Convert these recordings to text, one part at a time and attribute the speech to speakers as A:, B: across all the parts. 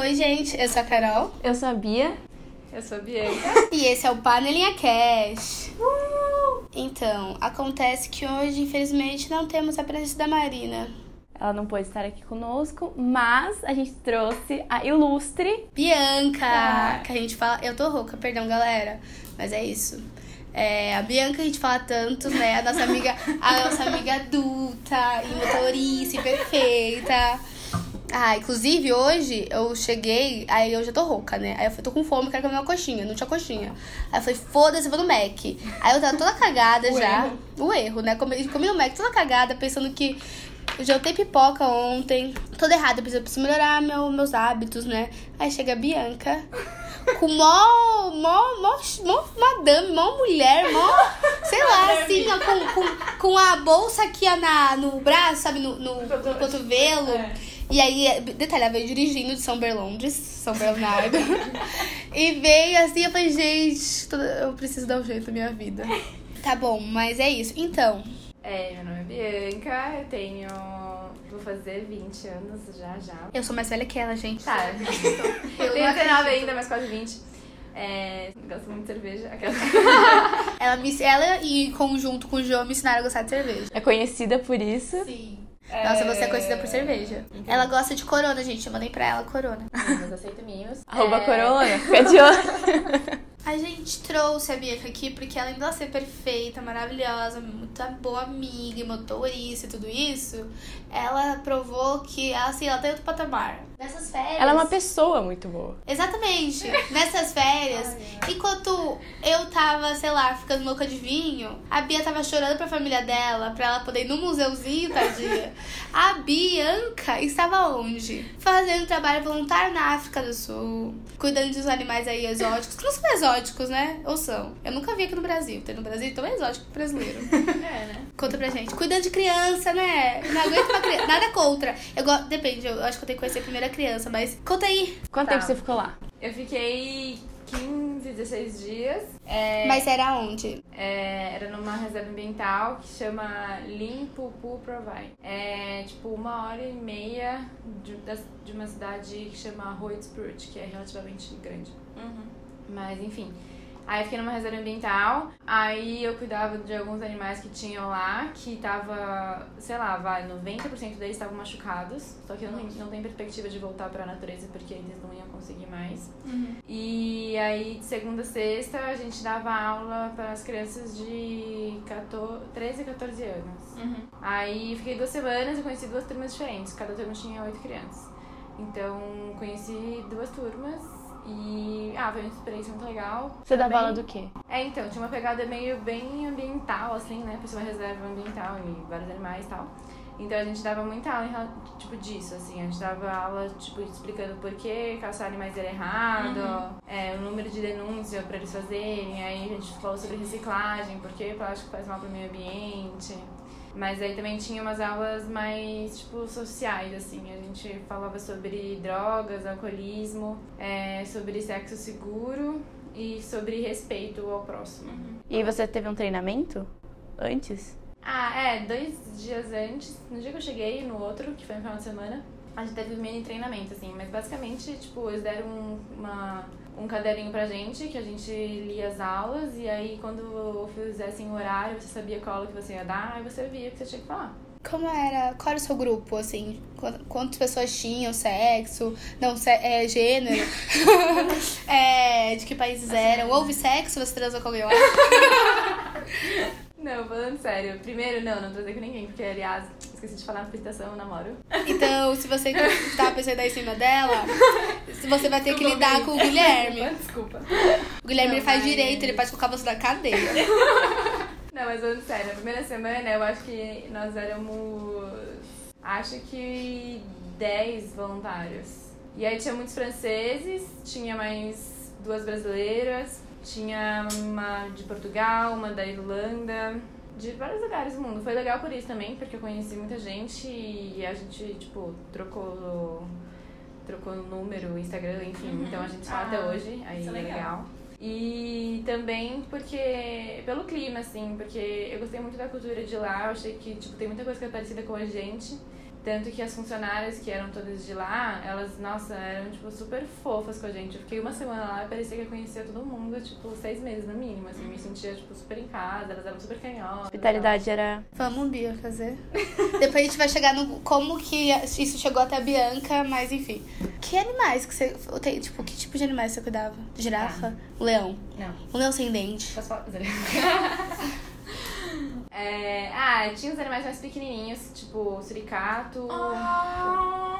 A: Oi, gente, eu sou a Carol.
B: Eu sou a Bia.
C: Eu sou a Bianca.
A: E esse é o Panelinha Cash. Então, acontece que hoje, infelizmente, não temos a presença da Marina.
B: Ela não pôde estar aqui conosco, mas a gente trouxe a ilustre
A: Bianca,
B: Ah.
A: que a gente fala. Eu tô rouca, perdão, galera. Mas é isso. É, a Bianca a gente fala tanto, né? A nossa amiga, a nossa amiga adulta e motorista e perfeita. Ah, inclusive hoje eu cheguei, aí eu já tô rouca, né? Aí eu falei, tô com fome, quero comer uma coxinha. Não tinha coxinha. Aí eu falei, foda-se, eu vou no Mac. Aí eu tava toda cagada
C: O
A: já.
C: erro.
A: O erro, né? Comi, comi no Mac toda cagada, pensando que eu jantei pipoca ontem. Tudo errado, eu preciso, preciso melhorar meu, meus hábitos, né? Aí chega a Bianca. Com mó, mó, mó, mó madame, mó mulher, mó, sei lá, assim, ó, com, com, com a bolsa aqui ó, na, no braço, sabe, no, no, no cotovelo.
C: É.
A: E aí, detalhe, ela veio dirigindo de São Berlondres, São Bernardo. e veio assim, eu falei, gente, eu preciso dar um jeito na minha vida. Tá bom, mas é isso. Então,
C: É, meu nome é Bianca, eu tenho. Vou fazer 20 anos já já.
A: eu sou mais velha que ela, gente.
C: Tá, eu tenho 19 ainda, mas quase 20. É, gosto muito de cerveja. Aquela...
A: Ela, me, ela e em conjunto com o João me ensinaram a gostar de cerveja.
B: é conhecida por isso.
A: Sim. Nossa, você é conhecida por cerveja. Ela gosta de corona, gente. Eu mandei pra ela corona.
C: Mas aceito mimos.
B: Arroba
C: É,
B: Corona, fica de olho.
A: A gente trouxe a Bianca aqui porque além dela ser perfeita, maravilhosa, muito boa amiga, e motorista e tudo isso, ela provou que assim, ela tem outro patamar. Nessas férias.
B: Ela é uma pessoa muito boa.
A: Exatamente. Nessas férias, enquanto eu tava, sei lá, ficando louca de vinho, a Bia tava chorando pra família dela, pra ela poder ir no museuzinho, tadinha. A Bianca estava onde? Fazendo trabalho voluntário na África do Sul, cuidando dos animais aí exóticos, que não são exóticos, né? Ou são? Eu nunca vi aqui no Brasil. Tem no Brasil, então é exótico pro brasileiro.
C: É, né?
A: Conta pra gente. Cuidando de criança, né? Não aguento uma criança. Nada contra. Eu gosto. Depende, eu acho que eu tenho que conhecer a criança, mas conta aí.
B: Quanto
C: Tá.
B: tempo você ficou lá?
C: Eu fiquei 15, 16 dias. É,
A: Mas era onde?
C: é, era numa reserva ambiental que chama Limpopo Provine. É tipo uma hora e meia de, de uma cidade que chama Hoytsprut, que é relativamente grande. Mas enfim. Aí fiquei numa reserva ambiental, aí eu cuidava de alguns animais que tinham lá, que tava, sei lá, vai, 90% deles estavam machucados, só que eu não, não tenho perspectiva de voltar pra natureza porque eles não iam conseguir mais. E aí, de segunda a sexta, a gente dava aula para as crianças de 14, 13 e 14 anos. Aí fiquei duas semanas e conheci duas turmas diferentes, cada turma tinha oito crianças. Então, conheci duas turmas e, ah, foi uma experiência muito legal.
B: Você dava
C: Também-
B: aula do quê?
C: é, então, tinha uma pegada meio bem ambiental, assim, né? Por ser uma reserva ambiental e vários animais e tal. Então a gente dava muita aula tipo disso, assim. A gente dava aula, tipo, explicando por que caçar animais era errado, é, o número de denúncia pra eles fazerem. Aí a gente falou sobre reciclagem, por que plástico faz mal pro meio ambiente. Mas aí também tinha umas aulas mais, tipo, sociais, assim. A gente falava sobre drogas, alcoolismo, é, sobre sexo seguro e sobre respeito ao próximo.
B: E aí você teve um treinamento antes?
C: Ah, é, dois dias antes, no dia que eu cheguei e no outro, que foi no final de semana, a gente teve um mini treinamento, assim, mas basicamente, tipo, eles deram um, uma, um caderninho pra gente, que a gente lia as aulas, e aí quando fizessem o horário, você sabia qual aula que você ia dar, aí você via o que você tinha que falar.
A: Como era? Qual era o seu grupo, assim? Quant- Quantas pessoas tinham? Sexo? Não, se- é, gênero? é, de que países eram? Houve sexo? Você transou com alguém lá?
C: Não, falando sério, primeiro, não, não transei com ninguém, porque, aliás, esqueci de falar na apresentação, eu namoro.
A: Então, se você tá pensando dar em cima dela, você vai ter que lidar com o Guilherme.
C: Desculpa.
A: O Guilherme
C: Não,
A: faz
C: mas-
A: direito, ele pode colocar você na cadeia.
C: Não, mas falando sério, na primeira semana eu acho que nós éramos. Acho que 10 voluntários. E aí tinha muitos franceses, tinha mais duas brasileiras, tinha uma de Portugal, uma da Irlanda, de vários lugares do mundo. Foi legal por isso também, porque eu conheci muita gente e a gente, tipo, trocou. Trocou número, Instagram, enfim. Então a gente fala até
D: Ah,
C: hoje, aí é
D: é legal.
C: legal. E também porque. pelo clima, assim, porque eu gostei muito da cultura de lá, eu achei que tipo, tem muita coisa que é parecida com a gente. Tanto que as funcionárias que eram todas de lá, elas, nossa, eram, tipo, super fofas com a gente. Eu fiquei uma semana lá e parecia que eu conhecia todo mundo, tipo, seis meses no mínimo, assim. Me sentia, tipo, super em casa, elas eram super canhosas.
B: Hospitalidade era.
A: Vamos, Bia, fazer. Depois a gente vai chegar no como que isso chegou até a Bianca, mas enfim. Que animais que você. Tem, tipo, que tipo de animais você cuidava? Girafa? Um leão?
C: Não.
A: Um leão sem dente.
C: Posso falar? É, ah, tinha os animais mais pequenininhos, tipo o suricato.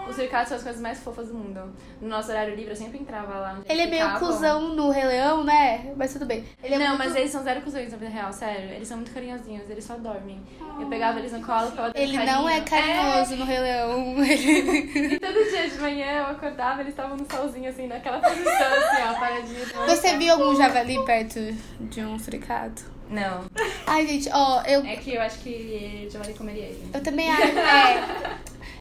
C: Os suricatos são as coisas mais fofas do mundo. No nosso horário livre, eu sempre entrava lá onde
A: Ele é meio cuzão no Rei Leão, né? Mas tudo bem. Ele é
C: não,
A: muito-
C: mas eles são zero cuzões na vida real, sério. Eles são muito carinhosinhos, eles só dormem. Eu pegava eles no colo pra
A: Ele não é carinhoso no Rei Leão. Ele-
C: E todo dia de manhã eu acordava, eles estavam no solzinho, assim, naquela posição, assim, ó, paradinho.
A: Você viu algum javali perto de um suricato?
C: Não.
A: Ai, gente, ó, eu,
C: É que eu acho que Javali comeria ele.
A: eu também acho. É,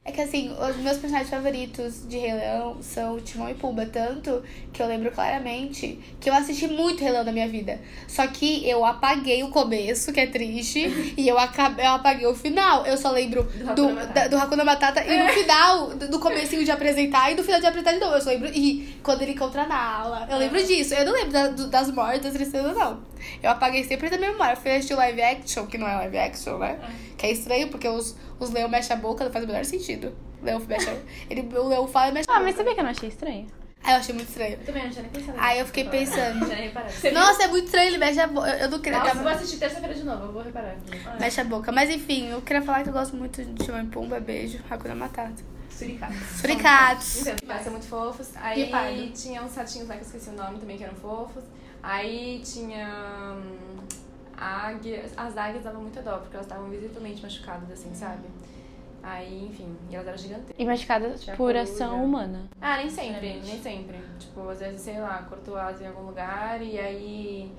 A: é que assim, os meus personagens favoritos de Rei Leão são o Timão e Pumba. Tanto que eu lembro claramente que eu assisti muito Rei Leão na minha vida. Só que eu apaguei o começo, que é triste, e eu, acabei, eu apaguei o final. Eu só lembro
C: Hakuna
A: do,
C: Matata.
A: da- do Hakuna Matata e no final, do, do comecinho de apresentar e do final de apresentar de novo. Eu só lembro. E quando ele encontra a Nala. Eu lembro disso. Eu não lembro da- do- das mortes, das tristezas, não. Eu apaguei sempre da minha memória. Eu fui assistir o live action, que não é live action, né? Que é estranho, porque os, os leão mexem a boca, não faz o menor sentido. O leão mexe a... ele, o leão fala e mexe a
B: Ah,
A: boca.
B: mas sabia que eu não achei estranho?
A: Aí eu achei muito estranho.
C: Eu também não tinha nem pensado.
A: Aí eu fiquei pensando. Nossa, é muito estranho, ele mexe a boca. Eu, eu não queria
C: Nossa, eu vou assistir terça-feira de novo, eu vou reparar.
A: Mexe a boca. Mas enfim, eu queria falar que eu gosto muito de e Pumba. Beijo. Hakuna Matata.
C: Suricatos.
A: Suricatos.
C: Então, são muito fofos. Aí tinha uns ratinhos lá que eu esqueci o nome também, que eram fofos. Aí tinha águias. As águias davam muita dó, porque elas estavam visivelmente machucadas, assim, sabe? Aí, enfim, e elas eram gigantescas.
B: E machucadas
C: Tinha
B: por ação humana.
C: Ah, nem sempre, nem sempre. Tipo, às vezes, sei lá, cortou asa em algum lugar e aí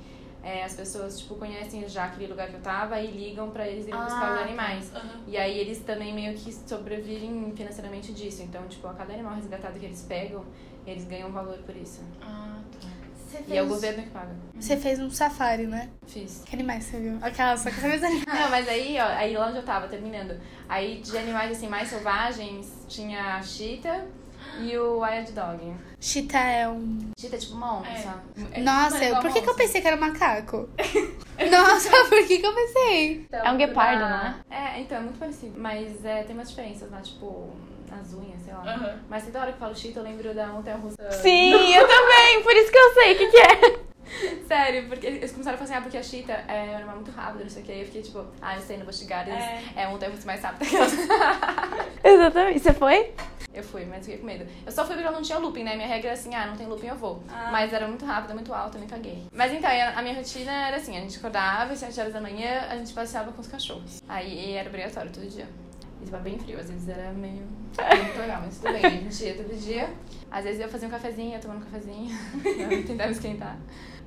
C: é, as pessoas, tipo, conhecem já aquele lugar que eu tava e ligam pra eles irem buscar os animais. E aí eles também meio que sobrevivem financeiramente disso. Então, tipo, a cada animal resgatado que eles pegam, eles ganham valor por isso.
B: Ah, tá.
A: Você
C: E é o governo que paga.
A: Você fez um safari, né?
C: Fiz.
A: Que animais você viu? Aquela, só que você fez animais.
C: Não, mas aí, ó, aí lá onde eu tava, terminando. Aí de animais assim mais selvagens, tinha a cheetah e o wild dog.
A: Cheetah é um.
C: Cheetah é tipo uma onça.
A: Nossa, eu- por que, que eu pensei que era macaco? Nossa, por que, que eu pensei?
C: Então,
B: É um guepardo, não
C: É, então, é muito parecido. Mas é, tem umas diferenças lá, tipo, nas unhas, sei lá. Mas toda hora que eu falo cheetah, eu lembro da montanha russa.
B: Sim, eu também, por isso que eu sei o que, que é.
C: Sério, porque eles começaram a falar assim, ah, porque a cheetah é um animal muito rápido, não sei o que. Aí eu fiquei tipo, ah, eu sei, não vou chegar, eles é, um tempo mais rápido que elas.
B: Exatamente. Você foi?
C: Eu fui, mas fiquei com medo. Eu só fui porque eu não tinha looping, né? Minha regra era assim, ah, não tem looping, eu vou. Mas era muito rápido, muito alto, eu me caguei. Mas então, a minha rotina era assim, a gente acordava às 7 horas da manhã, a gente passeava com os cachorros. Aí era obrigatório todo dia. E tava bem frio, às vezes era meio... Legal, mas tudo bem, a gente ia todo dia. Às vezes eu fazia um cafezinho, ia tomando um cafezinho, eu tentava esquentar.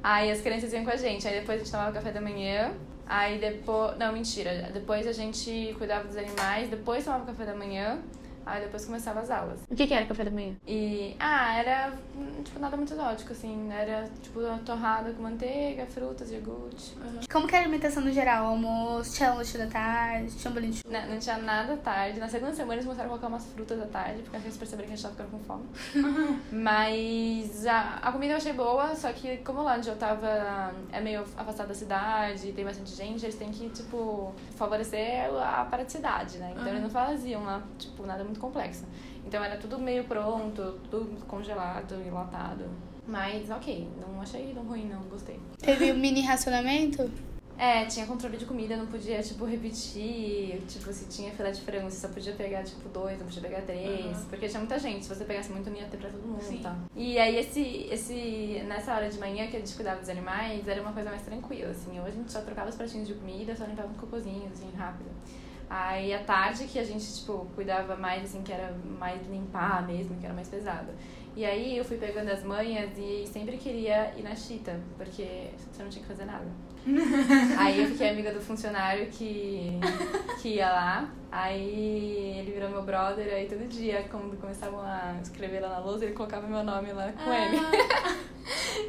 C: Aí as crianças iam com a gente, aí depois a gente tomava café da manhã, aí depois... Não, mentira, depois a gente cuidava dos animais, depois tomava café da manhã, aí depois começava as aulas.
B: O que, que era café da manhã?
C: E, ah, era, hum, tipo, nada muito exótico, assim. Era, tipo, uma torrada com manteiga, frutas, iogurte.
A: Como que era a alimentação no geral? Almoço, tinha lanche da tarde, tinha um bolinho de chuva.
C: Não, não tinha nada à tarde. Na segunda semana eles começaram a colocar umas frutas à tarde, porque eles perceberam que a gente tava ficando com fome. Mas a, a comida eu achei boa, só que como lá onde eu tava é meio afastado da cidade, tem bastante gente, eles têm que, tipo, favorecer a praticidade, né? Então eles não faziam lá, tipo, nada muito complexo. Então era tudo meio pronto, tudo congelado, enlatado. Mas ok, não achei tão ruim, não, gostei.
A: Teve um mini racionamento?
C: É, tinha controle de comida, não podia, tipo, repetir. Tipo, se tinha filé de frango, você só podia pegar, tipo, dois, não podia pegar três. Porque tinha muita gente. Se você pegasse muito, não ia ter pra todo mundo e tal. E aí, esse, esse, nessa hora de manhã que a gente cuidava dos animais, era uma coisa mais tranquila, assim. Hoje a gente só trocava os pratinhos de comida, só limpava um cocôzinho, assim, rápido. Aí, à tarde, que a gente, tipo, cuidava mais, assim, que era mais limpar mesmo, que era mais pesado. E aí, eu fui pegando as manhas e sempre queria ir na chita, porque você não tinha que fazer nada. Aí eu fiquei amiga do funcionário que, que ia lá. Aí ele virou meu brother, aí todo dia, quando começavam a escrever lá na lousa, ele colocava meu nome lá com ele.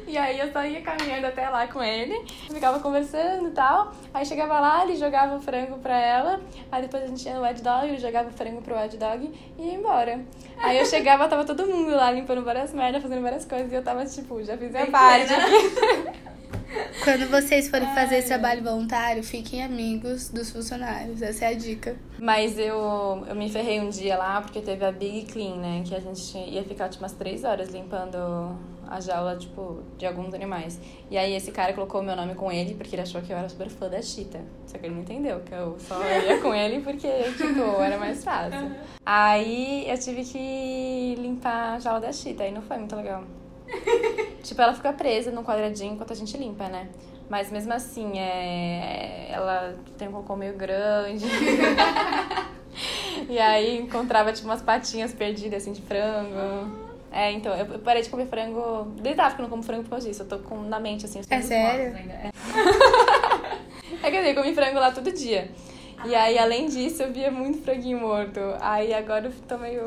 C: E aí eu só ia caminhando até lá com ele, ficava conversando e tal. Aí chegava lá, ele jogava o frango pra ela. Aí depois a gente ia no Wed Dog, ele jogava o frango pro Wed Dog e ia embora. Aí eu chegava, tava todo mundo lá limpando várias merdas, fazendo várias coisas. E eu tava tipo, já fiz minha
D: Bem
C: parte.
A: Quando vocês forem fazer esse trabalho voluntário, fiquem amigos dos funcionários. Essa é a dica.
C: Mas eu, eu me ferrei um dia lá porque teve a Big Clean, né? Que a gente ia ficar tipo umas três horas limpando a jaula, tipo, de alguns animais. E aí esse cara colocou meu nome com ele porque ele achou que eu era super fã da Cheetah. Só que ele não entendeu que eu só ia com ele porque, tipo, era mais fácil. Aí eu tive que limpar a jaula da Cheetah e não foi muito legal. Tipo, ela fica presa num quadradinho enquanto a gente limpa, né? Mas mesmo assim, é... ela tem um cocô meio grande. e aí encontrava, tipo, umas patinhas perdidas, assim, de frango. É, então, eu parei de comer frango. Desde a África eu não como frango por causa disso. Eu tô com na mente, assim, os
A: É sério?
C: ainda. É. é que eu comi frango lá todo dia. E aí, além disso, eu via muito franguinho morto. Aí agora eu tô meio.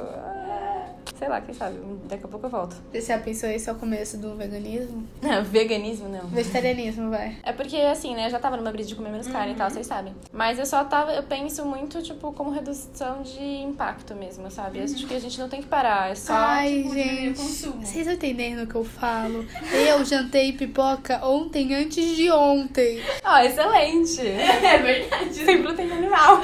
C: Sei lá, quem sabe? Daqui a pouco eu volto.
A: Você já pensou esse é o começo do veganismo?
C: Não, veganismo não.
A: Vegetarianismo, vai.
C: É porque, assim, né, eu já tava numa brisa de comer menos carne e tal, vocês sabem. Mas eu só tava, eu penso muito, tipo, como redução de impacto mesmo, sabe? Acho que a gente não tem que parar, é só.
A: Ai,
D: tipo, o
A: gente.
D: consumo.
A: Vocês estão entendendo o que eu falo? Eu jantei pipoca ontem antes de ontem.
C: Ó, excelente!
D: É verdade.
C: Sem proteína animal.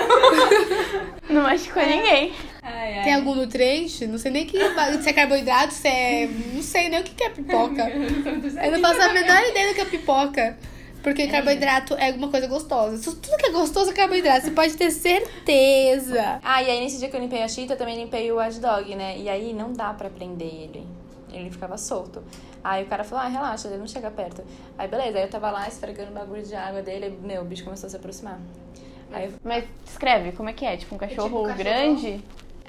B: Não machucou ninguém.
D: Ai, ai.
A: Tem algum nutriente? Não sei nem que se é carboidrato, se é. Não sei nem o que é pipoca. Eu não faço a menor ideia do que é pipoca. Porque carboidrato é alguma coisa gostosa. Tudo que é gostoso é carboidrato, você pode ter certeza.
C: Ah, e aí nesse dia que eu limpei a Cheetah, eu também limpei o Watch Dog, né? E aí não dá pra prender ele. Ele ficava solto. Aí o cara falou, ah, relaxa, ele não chega perto. Aí beleza, aí eu tava lá esfregando o bagulho de água dele, e, meu, o bicho começou a se aproximar. Aí eu
B: Mas descreve, como é que é? Tipo um cachorro
D: um cachorro?
B: grande?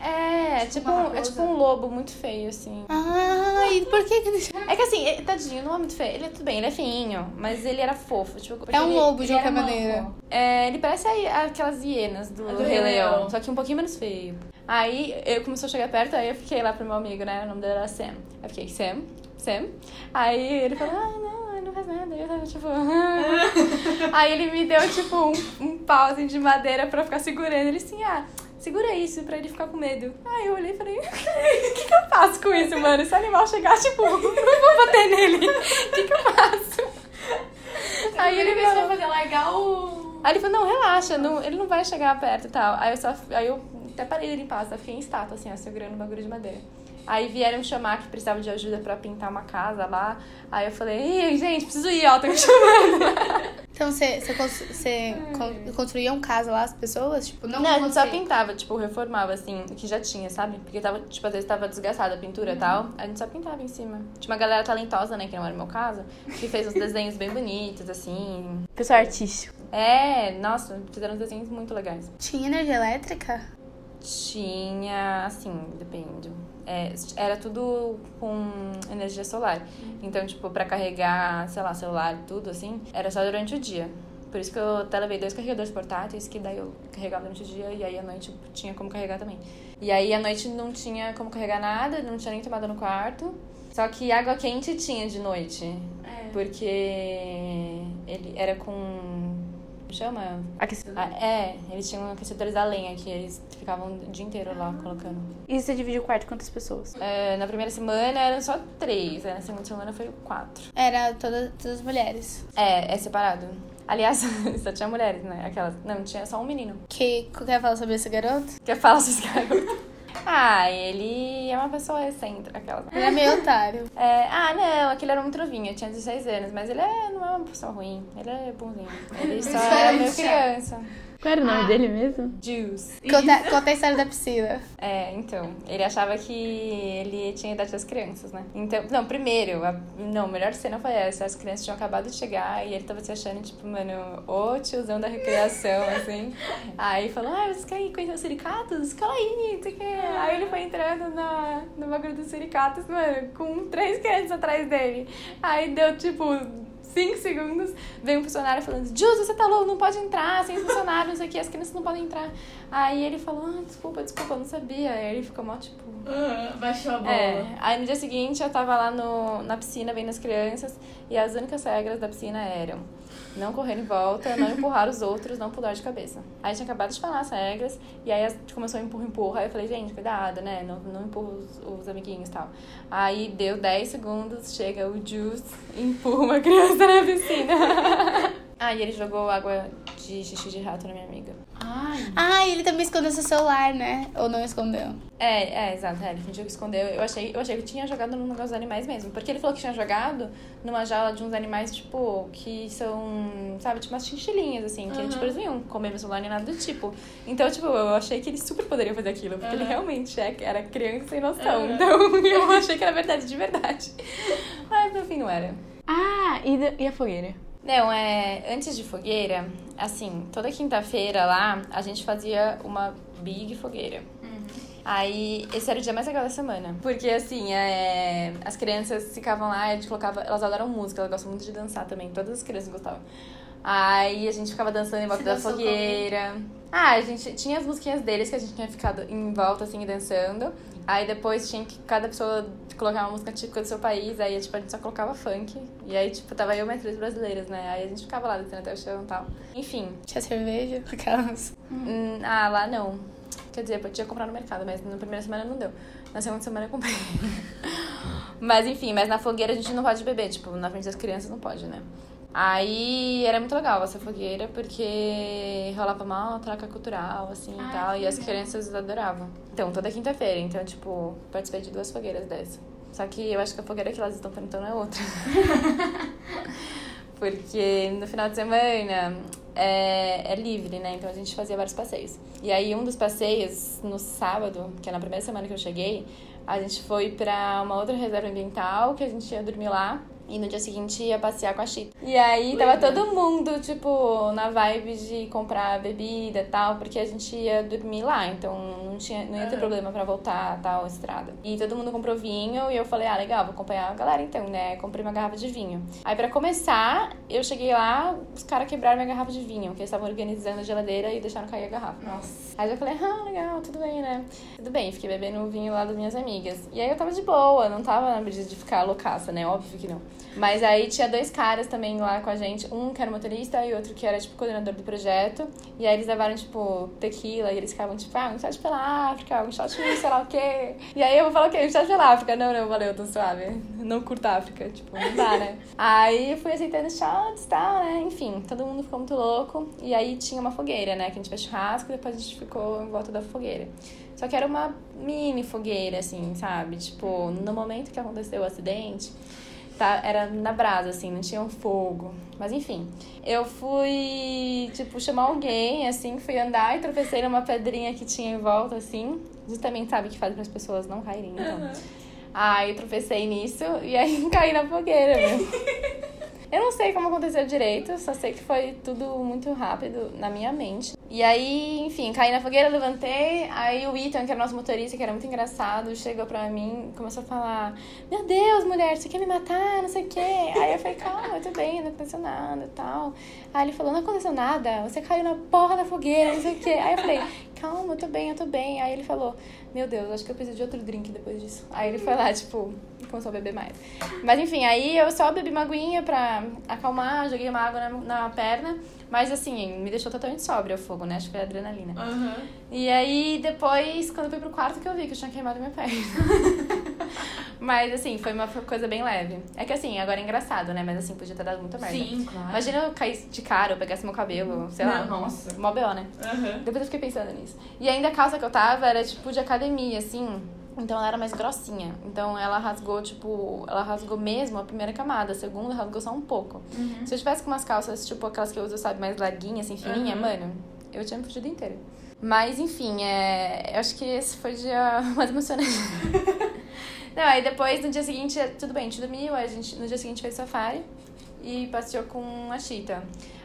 C: É, tipo,
D: uma
C: um, é tipo um lobo muito feio, assim.
A: Ai, por que que ele...
C: É que assim, tadinho, não é muito feio. Ele, tudo bem, ele é feinho, mas ele era fofo. Tipo,
A: É um
C: ele-
A: lobo de qualquer maneira.
C: É, ele parece aquelas hienas do,
D: do
C: Rei Leão,
D: Leão.
C: só que um pouquinho menos feio. Aí eu começou a chegar perto, aí eu fiquei lá pro meu amigo, né? O nome dele era Sam. Eu fiquei, Sam, Sam. Aí ele falou, ah, não, ele não faz nada. Aí eu tava tipo. aí ele me deu, tipo, um, um pau assim, de madeira pra eu ficar segurando. Ele assim, ah. Segura isso pra ele ficar com medo. Aí eu olhei e falei, o que, que eu faço com isso, mano? Se o animal chegar, tipo, não vou bater nele. O que, que eu faço? Aí ele
D: começou a fazer largar o.
C: Aí ele falou, não, relaxa, não, ele não vai chegar perto e tal. Aí eu só. Aí eu até parei de limpar, só fiquei em estátua, assim, ó, segurando o bagulho de madeira. Aí vieram me chamar que precisava de ajuda pra pintar uma casa lá. Aí eu falei, Ih, gente, preciso ir, ó, tô me chamando.
A: Então você, você, cons- você con- construía um casa lá, as pessoas? Tipo, não,
C: Não, a gente só pintava, tipo, reformava, assim, o que já tinha, sabe? Porque tava, tipo, às vezes tava desgastada a pintura e tal. A gente só pintava em cima. Tinha uma galera talentosa, né, que não era o meu caso, que fez uns desenhos bem bonitos, assim.
B: Pessoal artístico.
C: É, nossa, fizeram uns desenhos muito legais.
A: Tinha energia elétrica?
C: Tinha, assim, depende. É, era tudo com energia solar. Então, tipo, pra carregar, sei lá, celular, tudo assim, era só durante o dia. Por isso que eu até levei dois carregadores portáteis, que daí eu carregava durante o dia e aí à noite tinha como carregar também. E aí à noite não tinha como carregar nada, não tinha nem tomada no quarto. Só que água quente tinha de noite.
D: É.
C: Porque ele era com. Chama?
B: Aquecedor.
C: Ah, é, eles tinham aquecedores a lenha que eles ficavam o dia inteiro lá colocando.
B: E você dividiu o quarto com quantas pessoas?
C: É, na primeira semana eram só três, né? na segunda semana foi quatro.
A: Era toda, todas as mulheres.
C: É, é separado. Aliás, só tinha mulheres, né? Aquelas. Não, tinha só um menino.
A: Que, quer falar sobre esse garoto?
C: Quer falar sobre esse garoto? Ah, ele é uma pessoa excêntrica, aquela.
A: Ele é meio otário.
C: É, ah, não, aquele era muito novinho, tinha 16 anos, mas ele é, não é uma pessoa ruim, ele é bonzinho. Ele só é meio criança.
B: Qual era o nome dele mesmo?
C: Juice.
A: Conta, conta a história da piscina.
C: É, então, ele achava que ele tinha idade das crianças, né? Então, não, primeiro, a, não, a melhor cena foi essa, as crianças tinham acabado de chegar e ele tava se achando, tipo, mano, o tiozão da recreação, assim. Aí falou, ah, vocês querem conhecer os suricatos? Cola aí, não sei o quê. Aí ele foi entrando na, no bagulho dos suricatos, mano, com três crianças atrás dele. Aí deu, tipo, cinco segundos, veio um funcionário falando, Jus, você tá louco, não pode entrar, sem funcionário, não sei o que, as crianças não podem entrar. Aí ele falou, ah, desculpa, desculpa, eu não sabia. Aí ele ficou mal, tipo...
D: Ah, baixou a bola.
C: É. Aí no dia seguinte eu tava lá no, na piscina vendo as crianças e as únicas regras da piscina eram não correr em volta, não empurrar os outros, não pular de cabeça. Aí a gente tinha acabado de falar as regras, e aí a gente começou a empurra, empurra. Aí eu falei, gente, cuidado, né? Não, não empurra os, os amiguinhos e tal. Aí deu 10 segundos, chega o Juice empurra uma criança na piscina. Aí ele jogou água de xixi de rato na minha amiga.
D: Ai.
A: Ah, ele também escondeu seu celular, né? Ou não escondeu?
C: É, é, exato. É, ele fingiu que escondeu. Eu achei, eu achei que tinha jogado no negócio dos animais mesmo. Porque ele falou que tinha jogado numa jaula de uns animais, tipo, que são, sabe, tipo umas chinchilinhas, assim. Que,
D: Uhum.
C: tipo, eles não iam comer meu celular nem nada do tipo. Então, tipo, eu achei que ele super poderia fazer aquilo. Porque ele
D: Uhum.
C: realmente é, era criança sem noção.
D: Uhum.
C: Então, eu achei que era verdade, de verdade. Mas, no fim, não era.
B: Ah, e, e a fogueira?
C: Não, é. Antes de fogueira, assim, toda quinta-feira lá, a gente fazia uma big fogueira. Aí, esse era o dia mais legal da semana. Porque, assim, é, as crianças ficavam lá, a gente colocava. Elas adoram música, elas gostam muito de dançar também. Todas as crianças gostavam. Aí a gente ficava dançando em volta
D: Você
C: da fogueira. Ah, a gente tinha as musiquinhas deles que a gente tinha ficado em volta, assim, dançando. Aí depois tinha que cada pessoa colocar uma música típica do seu país. Aí, tipo, a gente só colocava funk. E aí, tipo, tava eu e mais três brasileiras, né? Aí a gente ficava lá descendo até o chão e tal. Enfim.
A: Tinha cerveja? Aquelas.
C: hum, ah, lá não. Quer dizer, podia comprar no mercado, mas na primeira semana não deu. Na segunda semana eu comprei. mas enfim, mas na fogueira a gente não pode beber. Tipo, na frente das crianças não pode, né? Aí era muito legal essa fogueira, porque rolava uma troca cultural, assim,
D: Ai,
C: e tal. E as crianças adoravam. Então, toda quinta-feira. Então, tipo, participei de duas fogueiras dessa. Só que eu acho que a fogueira que elas estão tentando é outra. Porque no final de semana é, é livre, né? Então a gente fazia vários passeios. E aí um dos passeios, no sábado, que é na primeira semana que eu cheguei, a gente foi pra uma outra reserva ambiental, que a gente ia dormir lá. E no dia seguinte ia passear com a Chita. E aí tava todo mundo, tipo, na vibe de comprar bebida e tal, porque a gente ia dormir lá, então não, tinha, não ia ter
D: Aham.
C: problema pra voltar tal, estrada. E todo mundo comprou vinho e eu falei, ah, legal, vou acompanhar a galera então, né? Comprei uma garrafa de vinho. Aí pra começar, eu cheguei lá, os caras quebraram minha garrafa de vinho, porque eles estavam organizando a geladeira e deixaram cair a garrafa.
D: Nossa.
C: Aí eu falei, ah, legal, tudo bem, né? Tudo bem, fiquei bebendo o vinho lá das minhas amigas. E aí eu tava de boa, não tava na medida de ficar loucaça, né? Óbvio que não. Mas aí tinha dois caras também lá com a gente, um que era motorista e outro que era, tipo, coordenador do projeto. E aí eles levaram, tipo, tequila e eles ficavam, tipo, ah, um shot pela África, um shot sei lá o quê. E aí eu vou falar o quê? Um shot pela África. Não, não, valeu, tô suave. Não curto a África, tipo, não dá, né? aí eu fui aceitando shots e tal, né? Enfim, todo mundo ficou muito louco. E aí tinha uma fogueira, né? Que a gente fez churrasco e depois a gente ficou em volta da fogueira. Só que era uma mini fogueira, assim, sabe? Tipo, no momento que aconteceu o acidente, tá, era na brasa, assim, não tinha um fogo. Mas enfim, eu fui, tipo, chamar alguém, assim, fui andar e tropecei numa pedrinha que tinha em volta, assim. Justamente, sabe, que faz para as pessoas não caírem, então. Aí tropecei nisso e aí caí na fogueira, meu. Eu não sei como aconteceu direito, só sei que foi tudo muito rápido na minha mente. E aí, enfim, caí na fogueira, levantei, aí o Ethan, que era nosso motorista, que era muito engraçado, chegou pra mim começou a falar: Meu Deus, mulher, você quer me matar? Não sei o quê. Aí eu falei: Calma, tudo bem, não aconteceu nada e tal. Aí ele falou: Não aconteceu nada, você caiu na porra da fogueira, não sei o quê. Aí eu falei: Calma, eu tô bem, eu tô bem. Aí ele falou: Meu Deus, acho que eu preciso de outro drink depois disso. Aí ele foi lá, tipo, começou a beber mais. Mas enfim, aí eu só bebi uma aguinha pra acalmar, joguei uma água na, na perna. Mas assim, me deixou totalmente sóbria o fogo, né? Acho que foi adrenalina.
D: Aham.
C: E aí, depois, quando eu fui pro quarto, que eu vi que eu tinha queimado minha perna. Mas assim, foi uma coisa bem leve. É que assim, agora é engraçado, né? Mas assim, podia ter dado muita merda.
D: Sim, claro.
C: Imagina eu caísse de cara, eu pegasse meu cabelo, sei lá.
D: Não, nossa.
C: Mó B.O., né?
D: Aham.
C: Depois eu fiquei pensando nisso. E ainda a calça que eu tava era tipo de academia, assim. Então ela era mais grossinha. Então ela rasgou, tipo, ela rasgou mesmo a primeira camada. A segunda rasgou só um pouco.
D: Uhum.
C: Se eu tivesse com umas calças, tipo aquelas que eu uso, sabe, mais larguinhas, assim, fininha,
D: Uhum.
C: mano, eu tinha me fugido inteiro. Mas enfim, é... eu acho que esse foi o dia mais emocionante. Não, aí depois, no dia seguinte, tudo bem, a gente dormiu, a gente, no dia seguinte fez safari e passeou com a Chita.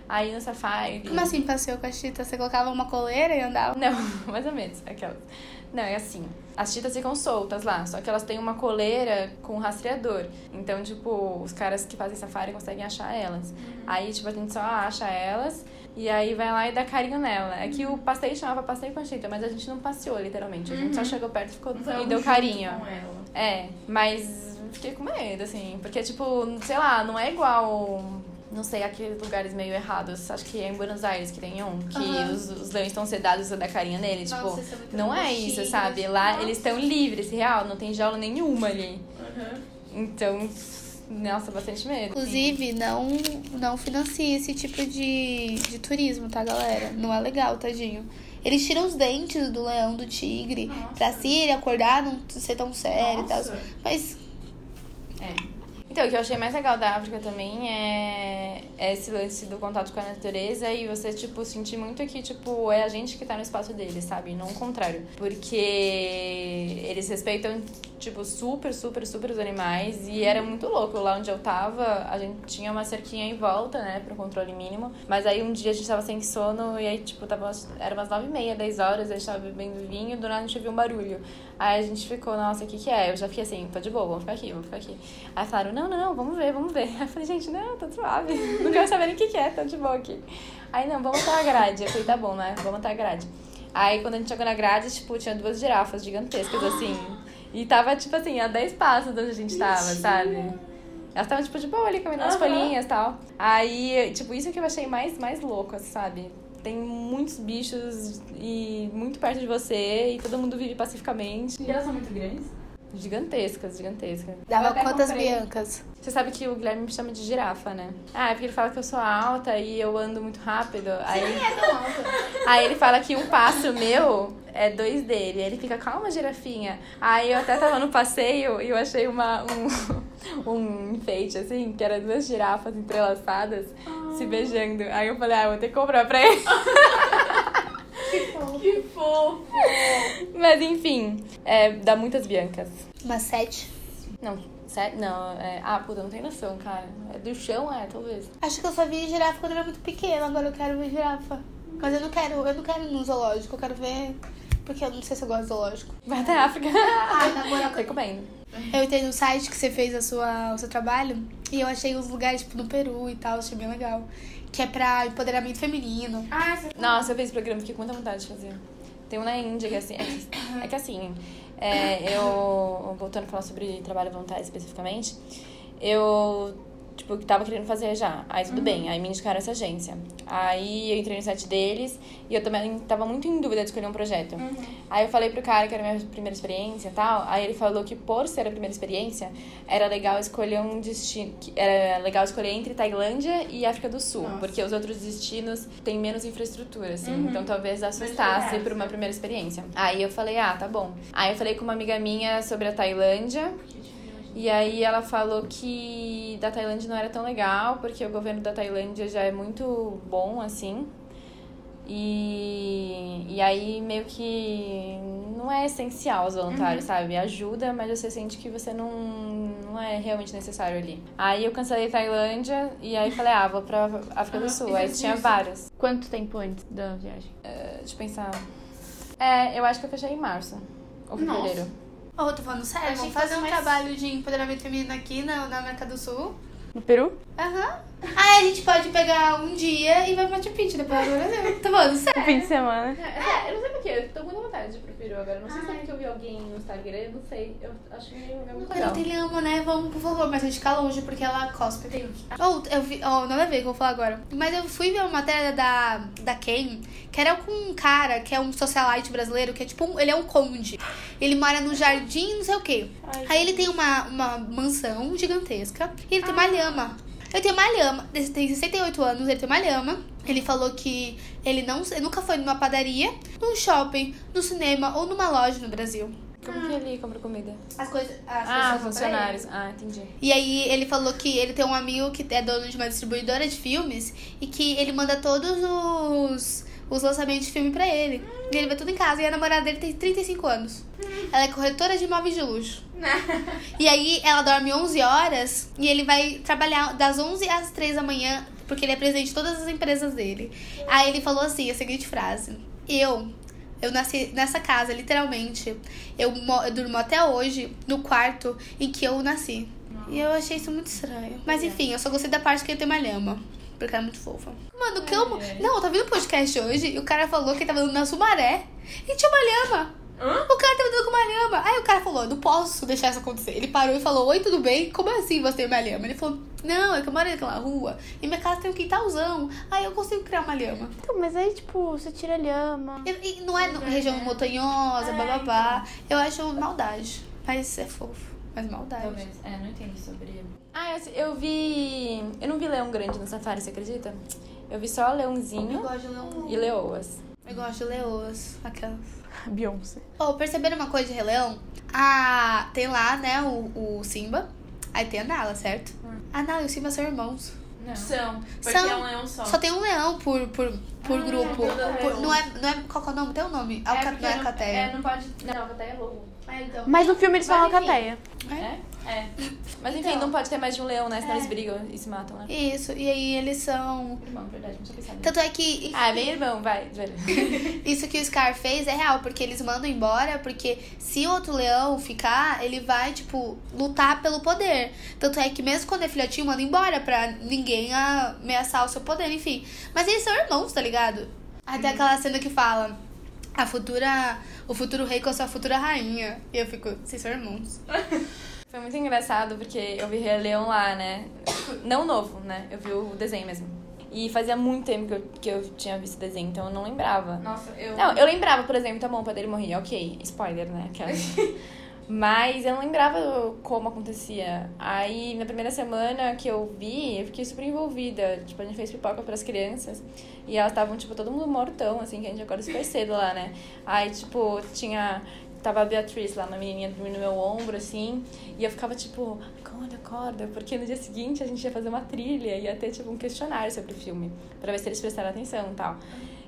C: Aí no safari.
A: Como assim passeou com a Chita? Você colocava uma coleira e andava?
C: Não, mais ou menos, aquelas. Não, é assim. As chitas ficam soltas lá, só que elas têm uma coleira com rastreador. Então, tipo, os caras que fazem safari conseguem achar elas. Aí, tipo, a gente só acha elas e aí vai lá e dá carinho nela. É que o passeio chamava passeio com a chita, mas a gente não passeou, literalmente. A gente só chegou perto e ficou e
D: Vamos
C: deu
D: junto
C: carinho.
D: Com ela.
C: É, mas fiquei com medo, assim. Porque, tipo, sei lá, não é igual. Não sei, aqueles lugares meio errados. Acho que é em Buenos Aires que tem um. Que
A: Aham.
C: os, os leões estão sedados e você dá carinha nele.
A: Nossa,
C: tipo,
A: é
C: não é isso, sabe? Lá
A: Nossa.
C: eles estão livres, real. Não tem jaula nenhuma ali.
D: Aham.
C: Então, nossa, bastante medo.
A: Inclusive, não, não financie esse tipo de, de turismo, tá, galera? Não é legal, tadinho. Eles tiram os dentes do leão, do tigre,
D: Nossa.
A: pra se ele acordar não ser tão sério e tal.
D: Nossa.
A: Mas
C: Então, o que eu achei mais legal da África também é, é esse lance do contato com a natureza e você, tipo, sentir muito que, tipo, é a gente que tá no espaço deles, sabe? Não o contrário. Porque eles respeitam, tipo, super, super, super os animais e era muito louco. Lá onde eu tava, a gente tinha uma cerquinha em volta, né, pro controle mínimo. Mas aí um dia a gente tava sem sono e aí, tipo, tava, era umas nove e meia, dez horas, a gente tava bebendo vinho do nada a gente ouviu um barulho. Aí a gente ficou, nossa, o que que é? Eu já fiquei assim, tô de boa, vamos ficar aqui, vamos ficar aqui. Aí falaram, não, não, não, vamos ver, vamos ver. Aí eu falei, gente, não, tô suave, não quero saber nem o que que é, tô de boa aqui. Aí, não, vamos até a grade. Eu falei, tá bom, né, vamos até a grade. Aí, quando a gente chegou na grade, tipo, tinha duas girafas gigantescas, assim. E tava, tipo assim, a 10 passos de onde a gente tava, sabe? Elas estavam, tipo, de boa ali, comendo umas
D: Aham.
C: folhinhas e tal. Aí, tipo, isso que eu achei mais, mais louco, sabe? Tem muitos bichos e muito perto de você e todo mundo vive pacificamente.
D: E elas são muito grandes?
C: Gigantescas, gigantescas.
A: dava
D: até
A: quantas
D: comprei.
A: biancas?
C: Você sabe que o Guilherme me chama de girafa, né? Ah, é porque ele fala que eu sou alta e eu ando muito rápido. Aí, aí ele fala que um passo meu é dois dele. Aí ele fica, calma, girafinha. Aí eu até tava no passeio e eu achei uma, um, um enfeite, assim, que era duas girafas entrelaçadas se beijando. Aí eu falei, ah, eu vou ter que comprar pra ele.
D: Que fofo!
C: Mas enfim, é, dá muitas biancas.
A: Umas sete.
C: Não, sério? Não, é... Ah, puta, não tem noção, cara. É do chão, é, talvez.
A: Acho que eu só vi girafa quando eu era muito pequena, agora eu quero ver girafa. Mas eu não quero, eu não quero ir no zoológico, eu quero ver. Porque eu não sei se eu gosto de zoológico.
C: Vai até a África.
A: Ai, na moral,
C: Recomendo.
A: Eu entrei no site que você fez a sua, o seu trabalho e eu achei uns lugares, tipo, no Peru e tal, achei bem legal. Que é pra empoderamento feminino.
D: Ah, você
C: Nossa, eu fiz programa, fiquei com muita vontade de fazer. Tem um na Índia que assim. É que, é que assim, é, eu. Voltando a falar sobre trabalho voluntário especificamente, eu. Tipo, tava querendo fazer já. Aí tudo bem, aí me indicaram essa agência. Aí eu entrei no site deles e eu também tava muito em dúvida de escolher um projeto. Aí eu falei pro cara que era a minha primeira experiência e tal. Aí ele falou que por ser a primeira experiência, era legal escolher um destino. que Era legal escolher entre Tailândia e África do Sul.
D: Nossa.
C: Porque os outros destinos têm menos infraestrutura, assim.
D: Uhum.
C: Então talvez assustasse por uma primeira experiência. Aí eu falei, ah, tá bom. Aí eu falei com uma amiga minha sobre a Tailândia. E aí ela falou que da Tailândia não era tão legal, porque o governo da Tailândia já é muito bom, assim. E, e aí meio que não é essencial os voluntários, sabe? Ajuda, mas você sente que você não, não é realmente necessário ali. Aí eu cancelei Tailândia e aí falei, ah, vou pra África do Sul. Aí tinha vários.
B: Quanto tempo antes da viagem?
C: Eh, Deixa eu pensar. É, eu acho que eu fechei em março. Ou
D: Nossa.
A: Ô, eu tô falando sério, vamos fazer um
D: mais-
A: trabalho de empoderamento feminino aqui na, na América do Sul.
B: No Peru?
A: Aham. Aí a gente pode pegar um dia e vai pra Machu Picchu depois do Brasil. Tô falando sério.
B: Fim de semana.
C: É, eu não sei porquê, eu tô com muita vontade de ir pro Peru agora. Não sei se é porque eu vi alguém no Instagram, eu não sei. Eu acho meio, é muito legal.
A: Ele ama, né? Vamos, por favor, mas a gente fica longe porque ela cospe. Ou, eu vi, oh, nada a ver que eu vou falar agora. Mas eu fui ver uma matéria da, da Ken, que era com um cara que é um socialite brasileiro, que é tipo, um, ele é um conde. Ele mora no jardim, não sei o quê. Aí ele tem uma, uma mansão gigantesca e ele tem uma lhama. Ele tem uma lhama, ele tem 68 anos, ele tem uma lhama. Ele falou que ele não ele nunca foi numa padaria, num shopping, no cinema ou numa loja no Brasil.
C: Como que ele compra comida?
A: As coisas. As
C: Ah, funcionários. Ah, entendi.
A: E aí ele falou que ele tem um amigo que é dono de uma distribuidora de filmes e que ele manda todos os, os lançamentos de filme pra ele. E ele vê tudo em casa. E a namorada dele tem 35 anos. Ela é corretora de imóveis de luxo. E aí ela dorme 11 horas e ele vai trabalhar das 11 às 3 da manhã, porque ele é presidente de todas as empresas dele. Aí ele falou assim, a seguinte frase: Eu Eu nasci nessa casa, literalmente. Eu, eu durmo até hoje no quarto em que eu nasci. E eu achei isso muito estranho. Mas enfim, eu só gostei da parte que ele tem uma lhama. Porque ela é muito fofa. Mano, que eu. Não, eu tava vendo um podcast hoje e o cara falou que ele tava andando na Sumaré e tinha uma lhama. O cara tava andando com uma lhama. Aí o cara falou, não posso deixar isso acontecer. Ele parou e falou, oi, tudo bem? Como assim você tem uma lhama? Ele falou, não, é que eu moro naquela rua e minha casa tem um quintalzão. Aí eu consigo criar uma lhama.
B: Então, mas aí, tipo, você tira a lhama.
A: E, e não é no- região montanhosa, bababá. Eu acho maldade. Mas é fofo. Mas maldade.
E: Talvez. É, não entendo sobre.
C: Ah, eu, eu vi. Eu não vi leão grande no safari, você acredita? Eu vi só leãozinho
A: gosto de leão.
C: e leoas.
A: Eu gosto de leoas. Aquelas.
B: Beyoncé.
A: Oh, perceberam uma coisa de Rei Leão? Ah, tem lá, né, o, o Simba. Aí tem a Nala, certo? A Nala e o Simba são irmãos.
E: Não.
F: São. Porque
A: São.
F: é um leão só.
A: Só tem um leão por, por, por grupo. Por- não, é, não é. Qual que é o nome? Tem o nome?
E: É,
A: Alca, não é
E: não-
A: Alcateia.
E: É, não pode. Não, Alcateia é lobo.
B: Mas no filme eles falam
E: enfim.
B: cateia.
E: É? É.
C: Mas enfim,
A: Então.
C: não pode ter mais de um leão, né? Senão eles brigam e se matam, né?
A: Isso, e aí eles são.
E: Irmão, verdade, não tinha pensado.
A: Tanto é que
C: Ah, é meu irmão, vai.
A: isso que o Scar fez é real, porque eles mandam embora, porque se outro leão ficar, ele vai, tipo, lutar pelo poder. Tanto é que mesmo quando é filhotinho, manda embora pra ninguém ameaçar o seu poder, enfim. Mas eles são irmãos, tá ligado? Aí tem aquela cena que fala. A futura. O futuro rei com a sua futura rainha. E eu fico, vocês são irmãos.
C: Foi muito engraçado porque eu vi Rei Leão lá, né? Não novo, né? Eu vi o desenho mesmo. E fazia muito tempo que eu, que eu tinha visto o desenho, então eu não lembrava.
E: Nossa, eu.
C: Não, eu lembrava, por exemplo, tá bom, o pai dele morria, ok, spoiler, né? Aquela. Mas eu não lembrava como acontecia. Aí, na primeira semana que eu vi, eu fiquei super envolvida. Tipo, a gente fez pipoca pras crianças. E elas estavam, tipo, todo mundo mortão, assim, que a gente acorda super cedo lá, né? Aí, tipo, tinha... Tava a Beatriz lá, uma menininha dormindo no meu ombro, assim. E eu ficava, tipo, acorda, acorda. Porque no dia seguinte a gente ia fazer uma trilha. Ia ter, tipo, um questionário sobre o filme. Pra ver se eles prestaram atenção e tal.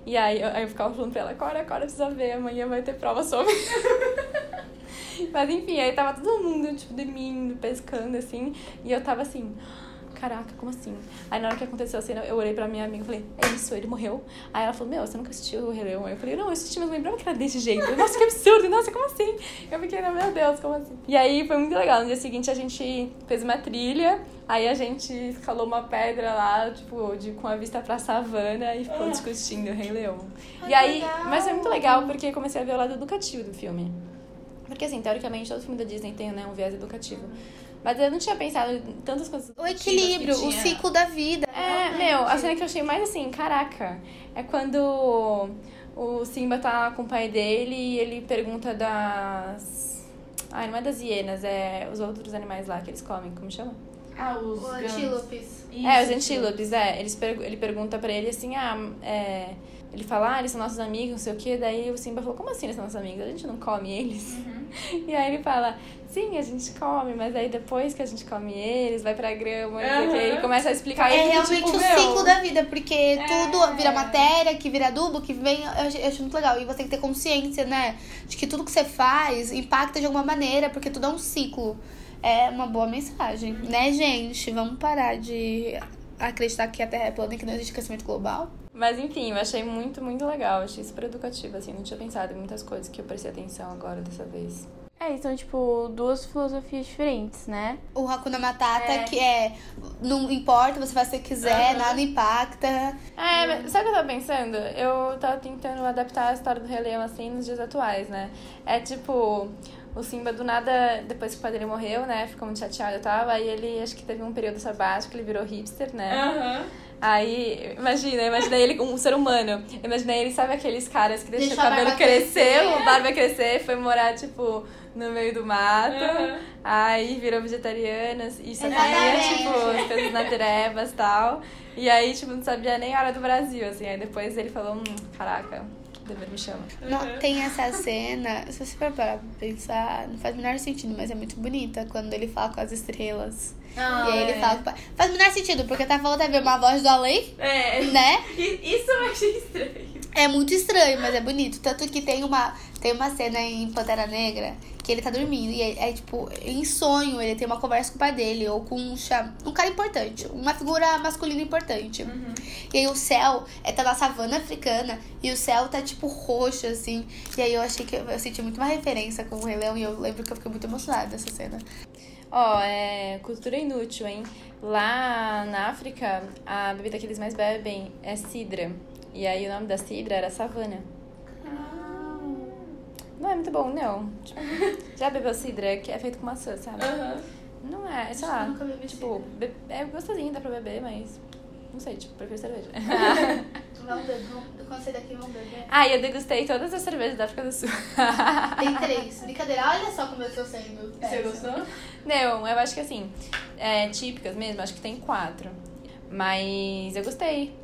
C: E aí eu, aí eu ficava falando pra ela, acorda, acorda, precisa ver. Amanhã vai ter prova sobre... Mas enfim, aí tava todo mundo, tipo, dormindo, pescando, assim. E eu tava assim, caraca, como assim? Aí na hora que aconteceu a cena, eu olhei pra minha amiga e falei, é isso, ele morreu. Aí ela falou, meu, você nunca assistiu o Rei Leão? Aí eu falei, não, eu assisti, mas eu lembrava que era desse jeito. Nossa, que absurdo, nossa, como assim? Eu fiquei, meu Deus, como assim? E aí foi muito legal. No dia seguinte a gente fez uma trilha, aí a gente escalou uma pedra lá, tipo, de, com a vista pra savana e ficou discutindo o Rei Leão. e aí, mas foi muito legal porque comecei a ver o lado educativo do filme. Porque, assim, teoricamente, todo filme da Disney tem né, um viés educativo. Mas eu não tinha pensado em tantas coisas.
A: O equilíbrio, o ciclo da vida.
C: É, meu, a cena que eu achei mais assim, caraca, é quando o Simba tá com o pai dele e ele pergunta das. Ai, não é das hienas, é os outros animais lá que eles comem, como chama?
F: Ah, os
A: antílopes.
C: é, os antílopes, é. Eles pergu- ele pergunta pra ele assim, ah, é. Ele fala, ah, eles são nossos amigos, não sei o quê. Daí o Simba falou, como assim eles são nossos amigos? A gente não come eles. E aí ele fala, sim, a gente come, mas aí depois que a gente come eles, vai pra grama, não sei o quê. Ele começa a explicar e
A: É
C: fico,
A: realmente
C: tipo,
A: o
C: meu,
A: ciclo da vida, porque tudo vira matéria, que vira adubo, que vem. Eu acho, eu acho muito legal. E você tem que ter consciência, né? De que tudo que você faz impacta de alguma maneira, porque tudo é um ciclo. É uma boa mensagem, né, gente? Vamos parar de acreditar que a Terra é plana e que não existe aquecimento global.
C: Mas enfim, eu achei muito, muito legal. Achei super educativo, assim. Não tinha pensado em muitas coisas que eu prestei atenção agora dessa vez.
B: É, são, tipo, duas filosofias diferentes, né?
A: O Hakuna Matata, que é não importa, você faz o que você quiser, nada impacta.
C: É, mas sabe o que eu tava pensando? Eu tava tentando adaptar a história do Rei Leão, assim, nos dias atuais, né? É tipo... O Simba, do nada, depois que o pai dele morreu, né? Ficou muito chateado e tal. Aí ele, acho que teve um período sabático, ele virou hipster, né?
F: Aham.
C: Aí, imagina, imagina ele um ser humano. Imagina ele, sabe aqueles caras que deixam
A: Deixou
C: o cabelo crescer,
A: crescer.
C: a barba crescer, foi morar, tipo, no meio do mato.
F: Aham.
C: Aí virou vegetariano e só comia, tipo, as coisas naturebas e tal. E aí, tipo, não sabia nem a hora do Brasil, assim. Aí depois ele falou, hum, caraca, dever me chama.
A: Não, tem essa cena, se você for parar pra pensar, não faz o menor sentido, mas é muito bonita quando ele fala com as estrelas.
F: Ah,
A: e aí ele
F: é.
A: fala. com o pai. Faz o menor sentido, porque tá falando a ver uma voz do além,
F: É.
A: né?
F: Isso eu achei estranho.
A: É muito estranho, mas é bonito. Tanto que tem uma, tem uma cena em Pantera Negra que ele tá dormindo. E é, é, tipo, em sonho, ele tem uma conversa com o pai dele, ou com um, cham... um cara importante, uma figura masculina importante. E aí o céu é tá na savana africana e o céu tá tipo roxo, assim. E aí eu achei que eu, eu senti muito uma referência com o Rei Leão e eu lembro que eu fiquei muito emocionada nessa cena.
C: Ó, é cultura inútil, hein? Lá na África, a bebida que eles mais bebem é cidra. E aí o nome da cidra era savana. Não é muito bom, não. Tipo, já bebeu cidra? Que é feito com maçã, sabe? Não é, sei lá.
A: nunca bebi
C: Tipo, be- é gostosinho, dá pra beber, mas... Não sei, tipo, prefiro cerveja.
A: Vamos beber, quando sair daqui, vamos beber.
C: ah, eu degustei todas as cervejas da África do Sul.
A: Tem três. Brincadeira, olha só como eu tô sendo.
G: Você gostou?
C: Não, eu acho que assim, é, típicas mesmo, acho que tem quatro. Mas eu gostei.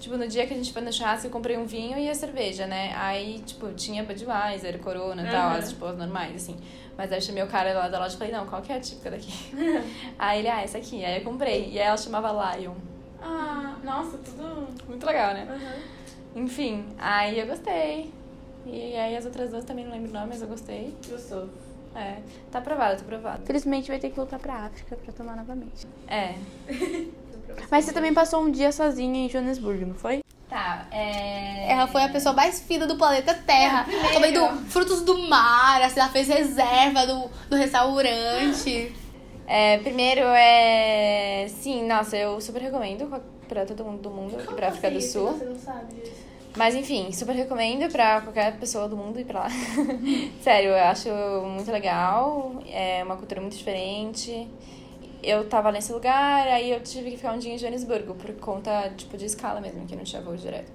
C: Tipo, no dia que a gente foi no churrasco, eu comprei um vinho e a cerveja, né? Aí, tipo, tinha Budweiser, Corona e tal,
G: Uhum.
C: as, tipo, as normais, assim. Mas aí eu chamei o cara lá da loja e falei, não, qual que é a típica daqui? aí ele, ah, essa aqui. Aí eu comprei. E aí ela chamava Lion.
G: Ah, nossa, tudo.
C: Muito legal, né?
G: Uhum.
C: Enfim, aí eu gostei. E aí as outras duas também não lembro o nome, mas eu gostei.
G: Gostou.
C: É, tá aprovado, tá aprovado.
B: Infelizmente vai ter que voltar pra África pra tomar novamente.
C: É.
B: Mas você também passou um dia sozinha em Joanesburgo, não foi?
C: Tá, é...
A: Ela foi a pessoa mais fina do planeta Terra. Comendo frutos do mar, assim, ela fez reserva do, do restaurante.
C: É, primeiro é. Sim, nossa, eu super recomendo pra todo mundo do mundo e pra África do Sul.
A: Você não sabe disso.
C: Mas enfim, super recomendo pra qualquer pessoa do mundo ir pra lá. Sério, eu acho muito legal. É uma cultura muito diferente. Eu tava nesse lugar, aí eu tive que ficar um dia em Joanesburgo, por conta, tipo, de escala mesmo, que não tinha voo direto.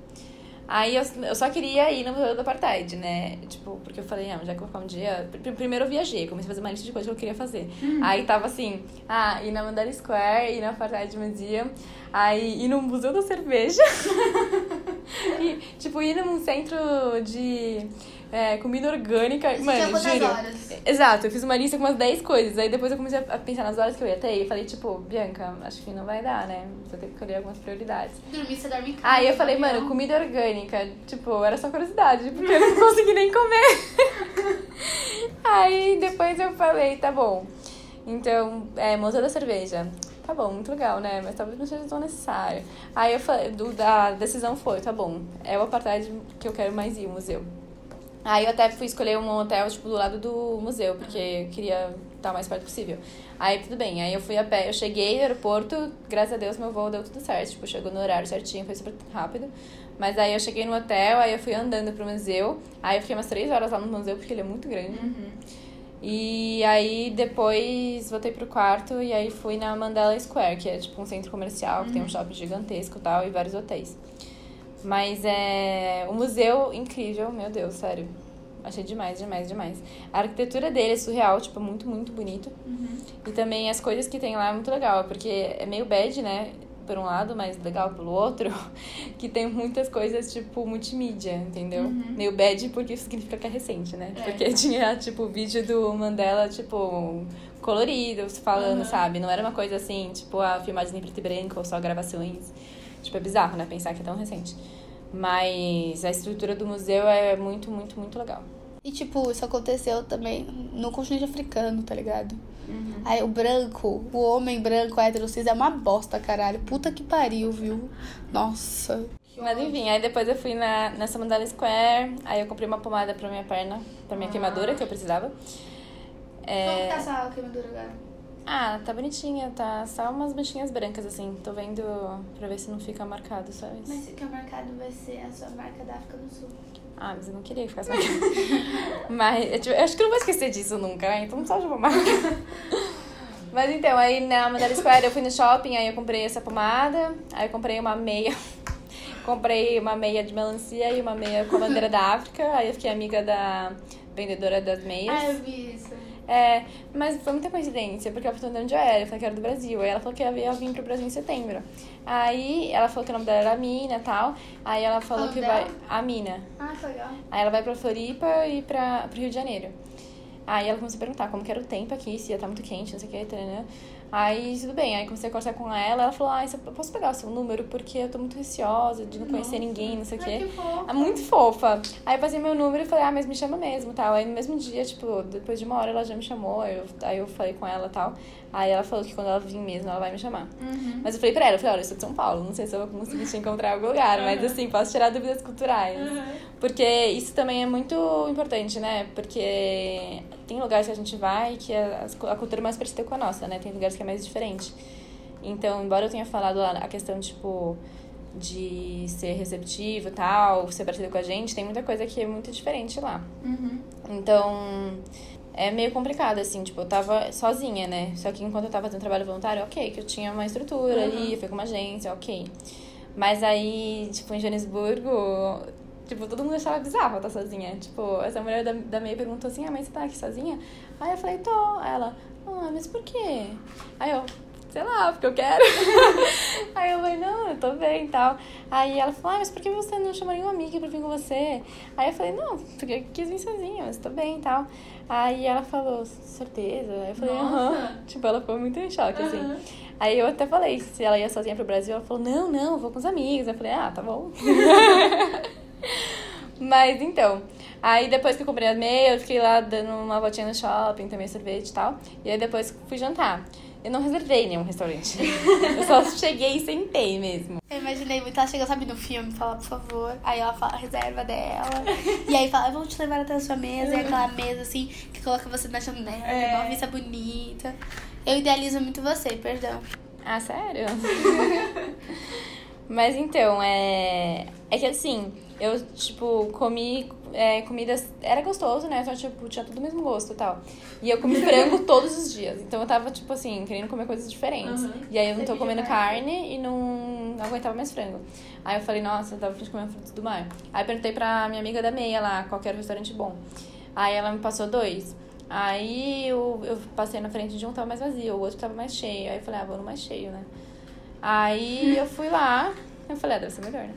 C: Aí eu, eu só queria ir no Museu do Apartheid, né? Tipo, porque eu falei, não, já que eu vou ficar um dia. pr- Primeiro eu viajei, comecei a fazer uma lista de coisas que eu queria fazer. Aí tava assim, ah, ir na Mandela Square, ir na Apartheid Museum, aí ir no Museu da Cerveja. e, tipo, ir num centro de é, comida orgânica.
A: Isso
C: Mano, juro.
A: horas?
C: Exato, eu fiz uma lista com umas 10 coisas. Aí depois eu comecei a pensar nas horas que eu ia ter e falei, tipo, Bianca, acho que não vai dar, né? Vou ter que escolher algumas prioridades.
A: Dormir, você dorme em casa.
C: Aí eu falei,
A: no
C: mano,
A: avião.
C: comida orgânica. Tipo, era só curiosidade, porque eu não consegui nem comer. Aí depois eu falei, tá bom. Então, é, Museu da Cerveja. Tá bom, muito legal, né? Mas talvez não seja tão necessário. Aí eu falei, do, da decisão foi, tá bom, é o apartheid que eu quero mais ir, o museu. Aí eu até fui escolher um hotel, tipo, do lado do museu, porque eu queria estar o mais perto possível. Aí tudo bem, aí eu fui a pé, eu cheguei no aeroporto, graças a Deus meu voo deu tudo certo, tipo, chegou no horário certinho, foi super rápido. Mas aí eu cheguei no hotel, aí eu fui andando pro museu, aí eu fiquei umas três horas lá no museu, porque ele é muito grande. E aí depois voltei pro quarto e aí fui na Mandela Square, que é tipo um centro comercial, que tem um shopping gigantesco e tal, e vários hotéis. Mas é. O museu, incrível, meu Deus, sério. Achei demais, demais, demais. A arquitetura dele é surreal, tipo, muito, muito bonito. E também as coisas que tem lá é muito legal, porque é meio bad, né? Por um lado, mas legal pelo outro, que tem muitas coisas, tipo, multimídia, entendeu? Meio bad porque isso significa que é recente, né? Porque tinha, tipo, vídeo do Mandela, tipo, colorido, falando, sabe? Não era uma coisa assim, tipo, a filmagem em preto e branco ou só gravações. Tipo, é bizarro, né? Pensar que é tão recente. Mas a estrutura do museu é muito, muito, muito legal.
A: E, tipo, isso aconteceu também no continente africano, tá ligado?
C: Uhum.
A: Aí o branco, o homem branco hétero cis é uma bosta, caralho. Puta que pariu, viu? Nossa.
C: Mas enfim, aí depois eu fui na, nessa Mandela Square, aí eu comprei uma pomada pra minha perna, pra minha queimadura, que eu precisava. É...
A: Como que tá essa queimadura agora?
C: Ah, tá bonitinha, tá só umas manchinhas brancas, assim. Tô vendo pra ver se não fica marcado, isso.
A: Mas o que é marcado vai ser a sua marca da África do Sul.
C: Ah, mas eu não queria que ficasse marcado. mas eu, tipo, eu acho que não vou esquecer disso nunca, né? Então não precisa de pomada. mas então, aí na Mandela Square eu fui no shopping, aí eu comprei essa pomada, aí eu comprei uma meia. comprei uma meia de melancia e uma meia com a bandeira da África, aí eu fiquei amiga da vendedora das meias.
A: Ah, eu vi isso.
C: É, mas foi muita coincidência, porque ela perguntou de onde eu era, eu falei que era do Brasil. Aí ela falou que ia ia vir pro Brasil em setembro. Aí ela falou que o nome dela era Mina e tal. Aí ela falou que
A: dela?
C: vai. A Mina.
A: Ah, que legal.
C: Aí ela vai pra Floripa e pra, pro Rio de Janeiro. Aí ela começou a perguntar como que era o tempo aqui, se ia estar muito quente, não sei o que, taranã. Aí, tudo bem. Aí comecei a conversar com ela. Ela falou, ah, eu posso pegar o seu número? Porque eu tô muito receosa de não conhecer ninguém, não sei o quê.
A: que fofo.
C: É muito fofa. Aí eu passei meu número e falei, ah, mas me chama mesmo, tal. Aí no mesmo dia, tipo, depois de uma hora ela já me chamou, aí eu, aí eu falei com ela e tal. Aí ela falou que quando ela vir mesmo, ela vai me chamar.
A: Uhum.
C: Mas eu falei pra ela, eu falei, olha, eu sou de São Paulo, não sei se eu vou conseguir te encontrar em algum lugar, mas assim, posso tirar dúvidas culturais. Porque isso também é muito importante, né? Porque tem lugares que a gente vai que a, a cultura é mais parecida com a nossa, né? Tem lugares que é mais diferente. Então, embora eu tenha falado lá a questão, tipo, de ser receptivo e tal, ser parecido com a gente, tem muita coisa que é muito diferente lá.
A: Uhum.
C: Então, é meio complicado, assim, tipo, eu tava sozinha, né? Só que enquanto eu tava fazendo trabalho voluntário, ok, que eu tinha uma estrutura ali, eu fui com uma agência, ok. Mas aí, tipo, em Joanesburgo, tipo, todo mundo achava bizarro eu estar sozinha. Tipo, essa mulher da, da MEI perguntou assim, ah, mas você tá aqui sozinha? Aí eu falei, tô. Aí ela, ah, mas por quê? Aí eu, sei lá, porque eu quero. Aí eu falei, não, eu tô bem e tal. Aí ela falou, ah, mas por que você não chamou nenhuma amiga pra vir com você? Aí eu falei, não, porque eu quis vir sozinha, mas tô bem e tal. Aí ela falou, certeza? Aí eu falei, aham. Tipo, ela ficou muito em choque, assim. Aí eu até falei se ela ia sozinha pro Brasil. Ela falou, não, não, vou com os amigos. Eu falei, ah, tá bom. Mas então, aí depois que eu comprei a meia, eu fiquei lá dando uma voltinha no shopping, tomei sorvete e tal. E aí depois fui jantar. Eu não reservei nenhum restaurante. eu só cheguei e sentei mesmo.
A: Eu imaginei muito, ela chega, sabe, no filme, fala, por favor. Aí ela fala a reserva dela. e aí fala, vamos te levar até a sua mesa. E aquela mesa, assim, que coloca você na janela,
H: É.
A: uma vista bonita. Eu idealizo muito você, perdão.
C: Ah, sério? Mas então, é. É que assim, eu, tipo, comi é, comidas. Era gostoso, né? Só, tipo, tinha tudo o mesmo gosto e tal. E eu comi frango todos os dias. Então eu tava, tipo assim, querendo comer coisas diferentes.
H: Uhum.
C: E aí eu não tô comendo
H: de
C: carne e não, não aguentava mais frango. Aí eu falei, nossa, eu tava de comer frutos do mar. Aí eu perguntei pra minha amiga da meia lá qual que era o restaurante bom. Aí ela me passou dois. Aí eu, eu passei na frente de um, tava mais vazio, o outro tava mais cheio. Aí eu falei, ah, vou no mais cheio, né? Aí eu fui lá, eu falei, ah, deve ser melhor, né?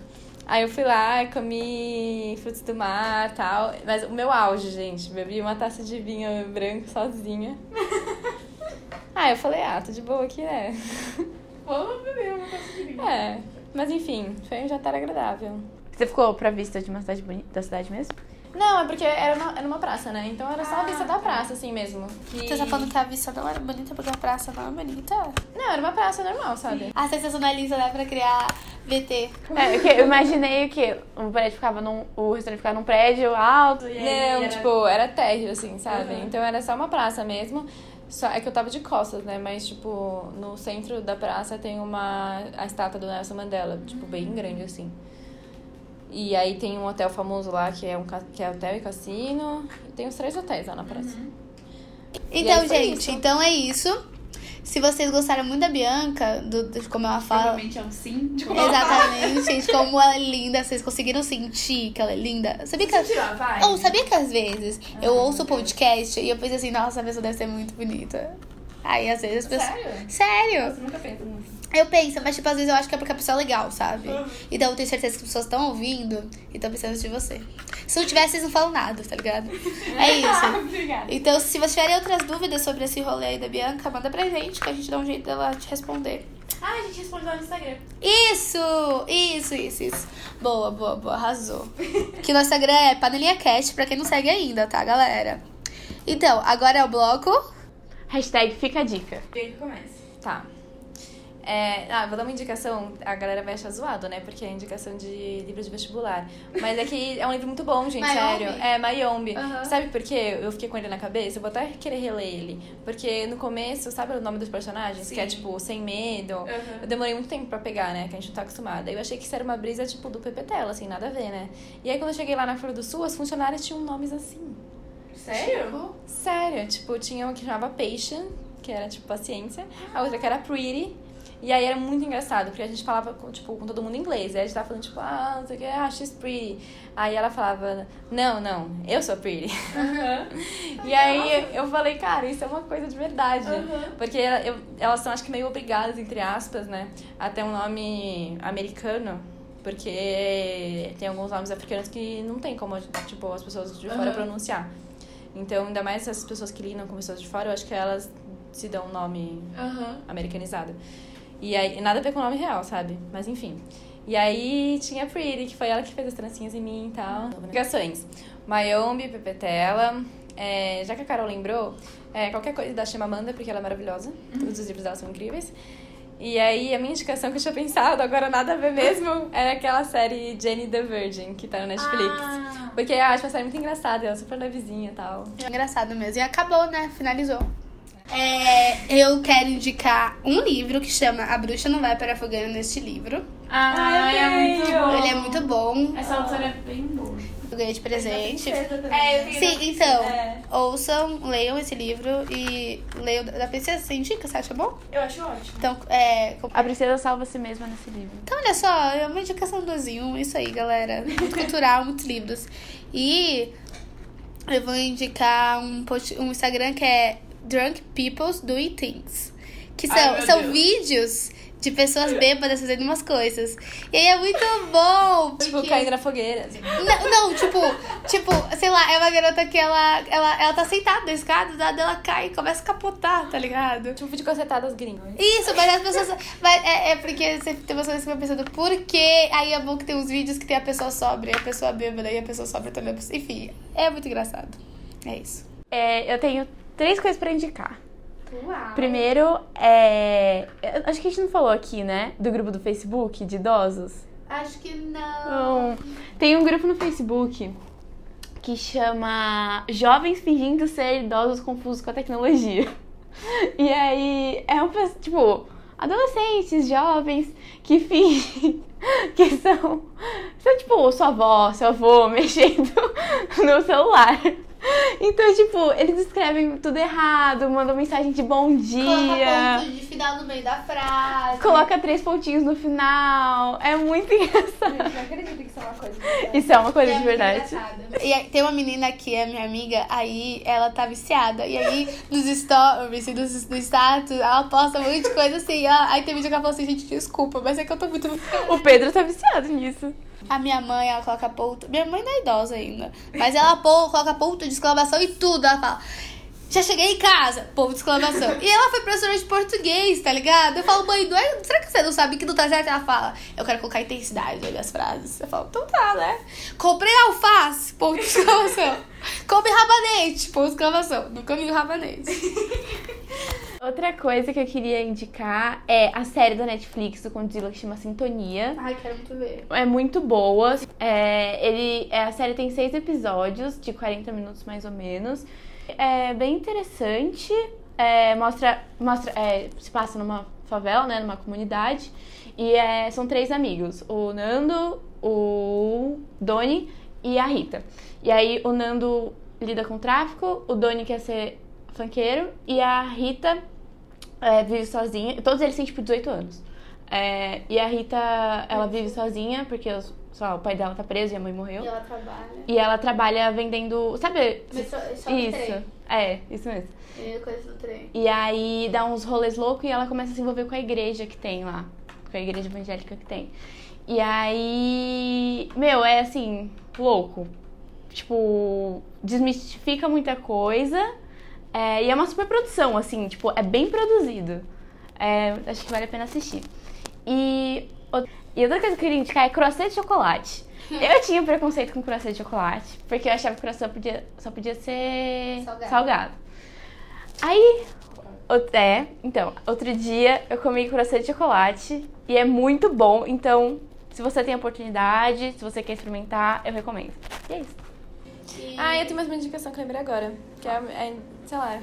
C: Aí eu fui lá, comi frutos do mar e tal. Mas o meu auge, gente, bebi uma taça de vinho branco sozinha. Aí eu falei, ah, tô de boa aqui, né?
H: Vamos beber uma taça de vinho.
C: É. Mas enfim, foi um jantar agradável.
B: Você ficou pra vista de uma cidade bonita, da cidade mesmo?
C: Não, é porque era uma, era uma praça, né? Então era só a vista da praça, assim mesmo. Que...
A: Você tá falando que a vista não era bonita porque a praça não é bonita?
C: Não, era uma praça normal, sabe?
A: A sensacionalista, né, pra criar VT.
B: É, porque eu imaginei que o prédio ficava num. O restaurante ficava num prédio alto e aí.
C: Não,
B: era-
C: tipo, era térreo, assim, sabe?
H: Uhum.
C: Então era só uma praça mesmo. Só, é que eu tava de costas, né? Mas, tipo, no centro da praça tem uma... A estátua do Nelson Mandela, tipo, bem grande, assim. E aí tem um hotel famoso lá, que é, um, que é hotel e cassino. E tem uns três hotéis lá na praça.
A: Então,
C: aí foi
A: gente,
C: isso.
A: então é isso. Se vocês gostaram muito da Bianca, do, de como ela fala.
H: Provavelmente é um sim. Tipo,
A: Exatamente, gente, como ela é linda. Vocês conseguiram sentir que ela é linda? Sabia que.
H: Sentiu a vibe?
A: Ou sabia que às vezes eu ouço o podcast e eu penso assim, nossa, a pessoa deve ser muito bonita. Aí às vezes as pessoas.
H: Sério?
A: Sério?
H: Você nunca pensa nisso.
A: Eu penso, mas tipo, às vezes eu acho que é porque a pessoa é legal, sabe? Então eu tenho certeza que as pessoas estão ouvindo e estão pensando de você. Se não tivesse, vocês não falam nada, tá ligado? É isso.
H: Obrigada.
A: Então, se vocês tiverem outras dúvidas sobre esse rolê aí da Bianca, manda pra gente que a gente dá um jeito dela te responder.
H: Ah, a gente respondeu lá no Instagram.
A: Isso! Isso, isso, isso. Boa, boa, boa. Arrasou. que no Instagram é Panelinha Cast, pra quem não segue ainda, tá, galera? Então, agora é o bloco.
B: Hashtag fica a dica.
H: Quem que começa?
C: Tá. É, ah, vou dar uma indicação, a galera vai achar zoado, né? Porque é indicação de livro de vestibular. Mas é que é um livro muito bom, gente,
A: Mayombe?
C: sério. É, Mayombe.
A: Aham.
C: Sabe por quê? Eu fiquei com ele na cabeça, eu vou até querer reler ele. Porque no começo, sabe o nome dos personagens? Que é
H: Sim.
C: tipo, Sem Medo.
H: Aham.
C: Eu demorei muito tempo pra pegar, né? Que a gente não tá acostumada. Eu achei que isso era uma brisa, tipo, do Pepe Tela, assim, nada a ver, né? E aí quando eu cheguei lá na Flor do Sul, as funcionárias tinham nomes assim.
H: Sério?
C: Sério, tipo, tinha uma que chamava Patient, que era tipo paciência, a outra que era Pretty. E aí era muito engraçado, porque a gente falava com, tipo, com todo mundo em inglês. Aí a gente tava falando, tipo, ah, não sei o que, ah, she's pretty. Aí ela falava, não, não, eu sou pretty. e aí eu falei, cara, isso é uma coisa de verdade. Porque ela- eu- elas são, acho que, meio obrigadas, entre aspas, né, a ter um nome americano. Porque tem alguns nomes africanos que não tem como, tipo, as pessoas de fora
H: Aham.
C: pronunciar. Então, ainda mais essas pessoas que lidam com pessoas de fora, eu acho que elas
I: se dão um nome americanizado. E aí, nada a ver com o nome real, sabe? Mas enfim. E aí tinha a Pretty, que foi ela que fez as trancinhas em mim e tal. Indicações. Mayombe, Pepetela. É, já que a Carol lembrou, é, qualquer coisa da Chimamanda, porque ela é maravilhosa. Todos os livros dela são incríveis. E aí, a minha indicação que eu tinha pensado, agora nada a ver mesmo, era aquela série Jenny the Virgin, que tá no Netflix.
A: Ah.
I: Porque eu acho uma série muito engraçada, ela é super levezinha e tal.
A: É engraçado mesmo. E acabou, né? Finalizou. É, eu quero indicar um livro que chama A Bruxa Não Vai para a Fogueira neste livro.
D: Ah, é muito bom.
A: Ele é muito bom.
D: Essa autora é bem boa.
A: Eu ganhei de presente.
D: É, eu
A: Sim, então,
D: É.
A: ouçam, leiam esse livro e leiam da princesa. Você indica? Você acha bom?
D: Eu acho ótimo.
A: Então, é,
B: A princesa salva a si mesma nesse livro.
A: Então, olha só, é uma indicação em um. Isso aí, galera. Muito cultural, muitos livros. E eu vou indicar um, post, um Instagram que é Drunk People's Doing Things. Que são,
D: Ai,
A: são
D: Deus.
A: vídeos de pessoas bêbadas fazendo umas coisas. E aí é muito bom.
I: Tipo,
A: porque-
I: caindo na fogueira. assim.
A: não, não, tipo, tipo, sei lá, é uma garota que ela, ela, ela tá sentada na escada, do nada ela cai e começa a capotar, tá ligado?
I: Tipo, de cacetadas gringas.
A: Isso, mas as pessoas. Mas é, é porque você tem pessoas que ficam pensando, por quê? Aí é bom que tem uns vídeos que tem a pessoa sóbria, a pessoa bêbada e a pessoa sóbria também. Enfim, é muito engraçado. É isso.
B: É, eu tenho três coisas pra indicar.
D: Uau.
B: Primeiro, é. Acho que a gente não falou aqui, né? Do grupo do Facebook de idosos.
A: Acho que não.
B: Tem um grupo no Facebook que chama Jovens Fingindo Ser Idosos Confusos com a Tecnologia. E aí é um tipo adolescentes, jovens que fingem que são, são tipo sua avó, seu avô mexendo no celular. Então, tipo, eles escrevem tudo errado, mandam mensagem de bom dia.
A: Coloca ponto de final no meio da frase.
B: Coloca três pontinhos no final. É muito engraçado.
C: Gente, não acredito que isso é uma coisa.
B: Isso é uma coisa
A: É
B: de verdade.
A: E aí, tem uma menina que é minha amiga, aí ela tá viciada. E aí, nos stories, e nos, no status, ela posta um monte de coisa assim. Ela- aí tem vídeo que ela fala assim, gente, desculpa, mas é que eu tô muito viciada.
B: O Pedro tá viciado nisso.
A: A minha mãe, ela coloca ponto. Minha mãe não é idosa ainda. Mas ela coloca ponto de exclamação e tudo. Ela fala. Já cheguei em casa, ponto de exclamação. E ela foi professora de português, tá ligado? Eu falo, mãe, não é- será que você não sabe que não tá certo? Ela fala, eu quero colocar intensidade nas frases. Eu falo, então tá, né? Comprei alface, ponto de exclamação. Come rabanete, ponto de exclamação. Nunca vi rabanete.
B: Outra coisa que eu queria indicar é a série da Netflix do Condzilla que chama Sintonia.
A: Ai, quero muito ver.
B: É muito boa. É, ele, é, a série tem seis episódios, de 40 minutos mais ou menos. É bem interessante. É, mostra. mostra é, se passa numa favela, né? Numa comunidade. E é, são três amigos: o Nando, o Doni e a Rita. E aí o Nando lida com tráfico, o Doni quer ser funkeiro e a Rita é, vive sozinha. Todos eles têm tipo 18 anos. É, e a Rita, ela vive sozinha porque os- lá, o pai dela tá preso e a mãe morreu.
A: ela trabalha.
B: E ela trabalha vendendo. Sabe?
A: Só,
B: isso. É, isso mesmo.
A: Coisa do trem.
B: E aí dá uns rolês loucos e ela começa a se envolver com a igreja que tem lá. Com a igreja evangélica que tem. E aí. Meu, é assim, louco. Tipo, desmistifica muita coisa. É, e é uma super produção, assim, tipo, é bem produzido. É, acho que vale a pena assistir. E, e outra coisa que eu queria indicar é croissant de chocolate. Eu tinha preconceito com croissant de chocolate, porque eu achava que croissant podia, só podia ser
A: Salgado.
B: salgado. Aí, é, então, outro dia eu comi croissant de chocolate e é muito bom. Então, se você tem a oportunidade, se você quer experimentar, eu recomendo. E é isso.
I: Ah, eu tenho mais uma indicação que eu lembrei agora. Que é, é, sei lá,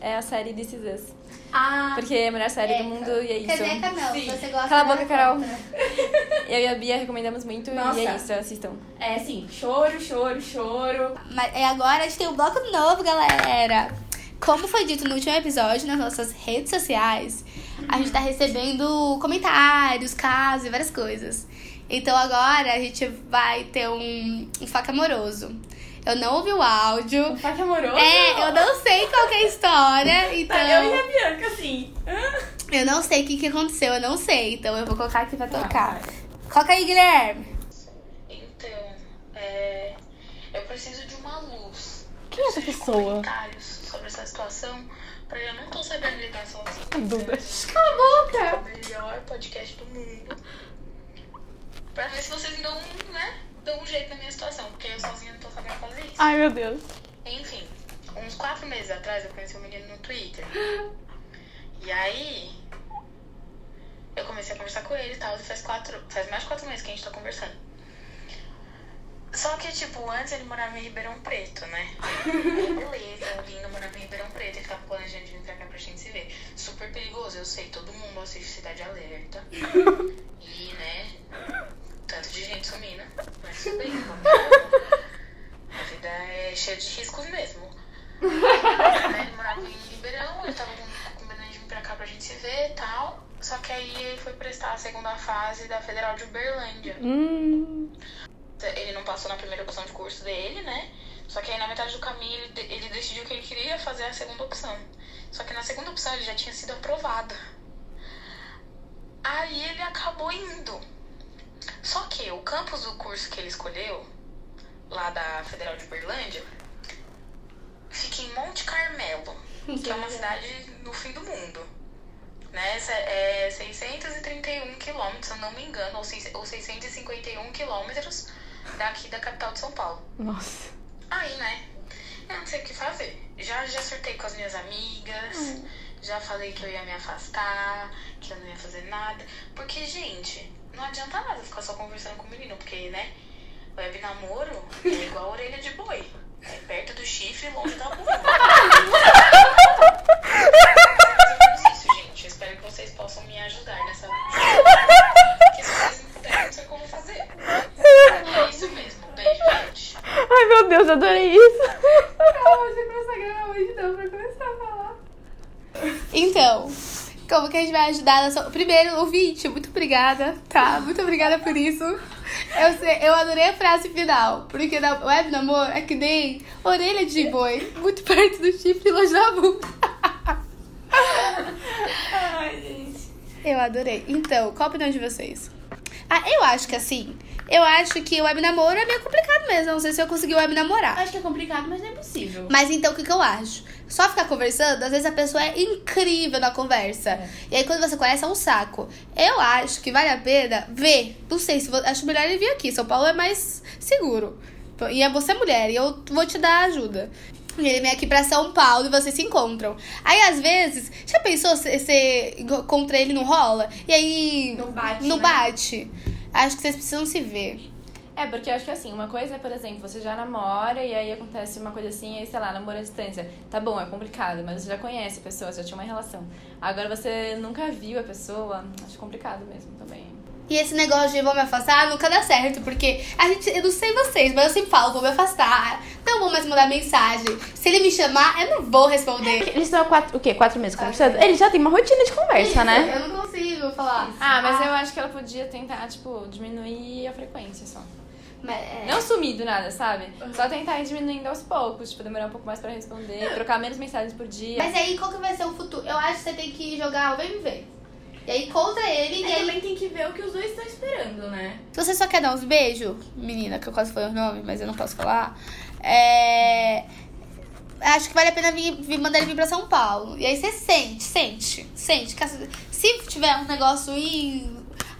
I: é a série This Is Us.
A: Ah,
I: Porque é a melhor série
A: É,
I: do mundo e é isso.
A: quer dizer,
D: Sim.
A: se você gosta
I: Cala a boca, Carol. Eu e a Bia recomendamos muito
D: Nossa.
I: e é isso, assistam.
D: É assim, choro, choro, choro.
A: Mas é agora a gente tem um bloco novo, galera. Como foi dito no último episódio, nas nossas redes sociais, a gente tá recebendo comentários, casos e várias coisas. Então agora a gente vai ter um, um faca amoroso. Eu não ouvi o áudio.
D: Faca amoroso.
A: É, eu não sei qual que é a história, então.
D: Tá, eu e a Bianca, assim.
A: Eu não sei o que, que aconteceu, eu não sei. Então eu vou colocar aqui pra tocar. Coloca aí, Guilherme.
J: Então, é, eu preciso de uma luz.
B: Quem é essa pessoa?
J: Comentários sobre essa situação, pra eu não tô sabendo lidar sozinha.
B: Duda.
J: Cala a boca! O melhor podcast do mundo. Pra ver se vocês me dão, um, né, dão um jeito na minha situação, porque eu sozinha não tô sabendo fazer isso.
B: Ai, meu Deus.
J: Enfim, uns quatro meses atrás eu conheci um menino no Twitter. E aí, eu comecei a conversar com ele e tal. e Faz, quatro, faz mais de quatro meses que a gente tá conversando. Só que, tipo, antes ele morava em Ribeirão Preto, né? Aí, Beleza, lindo, morava em Ribeirão Preto. Ele tava planejando de vir pra cá pra gente se ver. Super perigoso, eu sei, todo mundo assiste Cidade Alerta. E, né, tanto de gente sumindo. Mas tudo bem. A vida é cheia de riscos mesmo. Né, Ele morava em Ribeirão, ele tava com- combinando de vir pra cá pra gente se ver e tal. Só que aí ele foi prestar a segunda fase da Federal de Uberlândia.
B: Hum.
J: Ele não passou na primeira opção de curso dele, né? Só que aí na metade do caminho ele, ele decidiu que ele queria fazer a segunda opção. Só que na segunda opção ele já tinha sido aprovado. Aí ele acabou indo. Só que o campus do curso que ele escolheu, lá da Federal de Uberlândia, fica em Monte Carmelo, que é uma cidade no fim do mundo. Né? É 631 quilômetros, se eu não me engano, ou seis- ou 651 quilômetros daqui da capital de São Paulo.
B: Nossa.
J: Aí, né? Eu não sei o que fazer. Já, já surtei com as minhas amigas. Já falei que eu ia me afastar, que eu não ia fazer nada. Porque, gente, não adianta nada ficar só conversando com o menino, porque, né? Web namoro é igual a orelha de boi. É perto do chifre e longe da bunda. como
A: que a gente vai ajudar na sua... Primeiro, ouvinte, muito obrigada, tá? Muito obrigada por isso. Eu, sei, eu adorei a frase final, porque na web namoro é que nem orelha de boi, muito perto do chifre e longe da bunda.
D: Ai, gente.
A: Eu adorei. Então, qual a opinião de vocês? Ah, eu acho que assim, eu acho que o web namoro é meio complicado mesmo. Não sei se eu consegui web namorar.
D: Acho que é complicado, mas não é possível.
A: Mas então, o que, que eu acho? Só ficar conversando, às vezes a pessoa é incrível na conversa. E aí, quando você conhece, é um saco. Eu acho que vale a pena ver. Não sei, se vo- acho melhor ele vir aqui. São Paulo é mais seguro. E é você é mulher, e eu vou te dar ajuda. E ele vem aqui pra São Paulo e vocês se encontram. Aí, às vezes, já pensou se você encontra ele não rola? E aí.
D: Não bate,
A: Não
D: né?
A: bate. Acho que vocês precisam se ver.
I: É, porque eu acho que assim, uma coisa é, por exemplo, você já namora e aí acontece uma coisa assim, aí, sei lá, namoro à distância. Tá bom, é complicado, mas você já conhece a pessoa, você já tinha uma relação. Agora você nunca viu a pessoa, acho complicado mesmo também.
A: E esse negócio de vou me afastar nunca dá certo, porque a gente, eu não sei vocês, mas eu sempre falo, vou me afastar, não vou mais mandar mensagem. Se ele me chamar, eu não vou responder.
B: Eles estão há quatro, o quê? Quatro meses conversando? Eles já têm uma rotina de conversa, né?
A: Eu não consigo falar.
I: Ah, mas eu acho que ela podia tentar, tipo, diminuir a frequência só.
A: Mas, é.
I: Não sumir do nada, sabe? Só tentar ir diminuindo aos poucos, tipo, demorar um pouco mais pra responder, trocar menos mensagens por dia.
A: Mas aí, qual que vai ser o futuro? Eu acho que você tem que jogar o vem ver. E aí, conta ele, e
D: Aí
A: aí...
D: também tem que ver o que os dois estão esperando, né?
A: Se você só quer dar uns beijos, menina, que eu quase falei o nome, mas eu não posso falar, é... Acho que vale a pena vir, vir- mandar ele vir pra São Paulo. E aí você sente, sente, sente. Se tiver um negócio aí...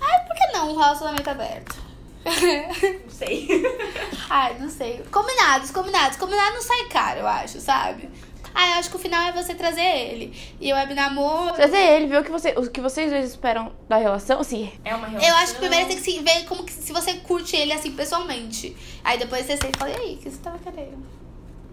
A: Ai, por que não um relacionamento aberto?
D: Não sei.
A: Ai, não sei. Combinados, combinados. Combinado não sai caro, eu acho, sabe? Ah, eu acho que o final é você trazer ele. E o web namoro...
B: Trazer ele, ver o que, você, o que vocês dois esperam da relação. Assim,
D: É uma relação.
A: Eu acho que primeiro tem que se ver como que se você curte ele assim pessoalmente. Aí depois você senta e fala, e aí, o que você tava querendo?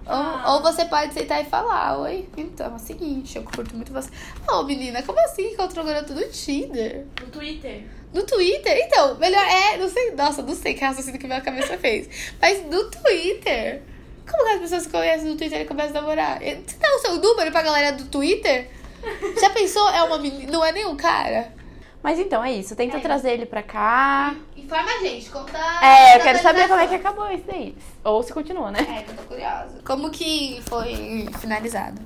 A: Ou, ou você pode sentar e falar, oi, então, é o seguinte, eu curto muito você. Ô, menina, como assim encontrou o garoto no Tinder?
D: No Twitter.
A: No Twitter? Então, melhor é, não sei, nossa, não sei que raciocínio que minha cabeça fez. Mas no Twitter? Como que as pessoas conhecem no Twitter e começam a namorar? Você dá o seu número pra galera do Twitter? Já pensou? É uma menina, não é nem um cara?
B: mas então, é isso. Tenta trazer ele pra cá.
A: Informa a gente, conta.
B: É, eu quero saber como é que acabou isso daí. Ou se continua, né?
A: É, eu tô curiosa. Como que foi finalizado?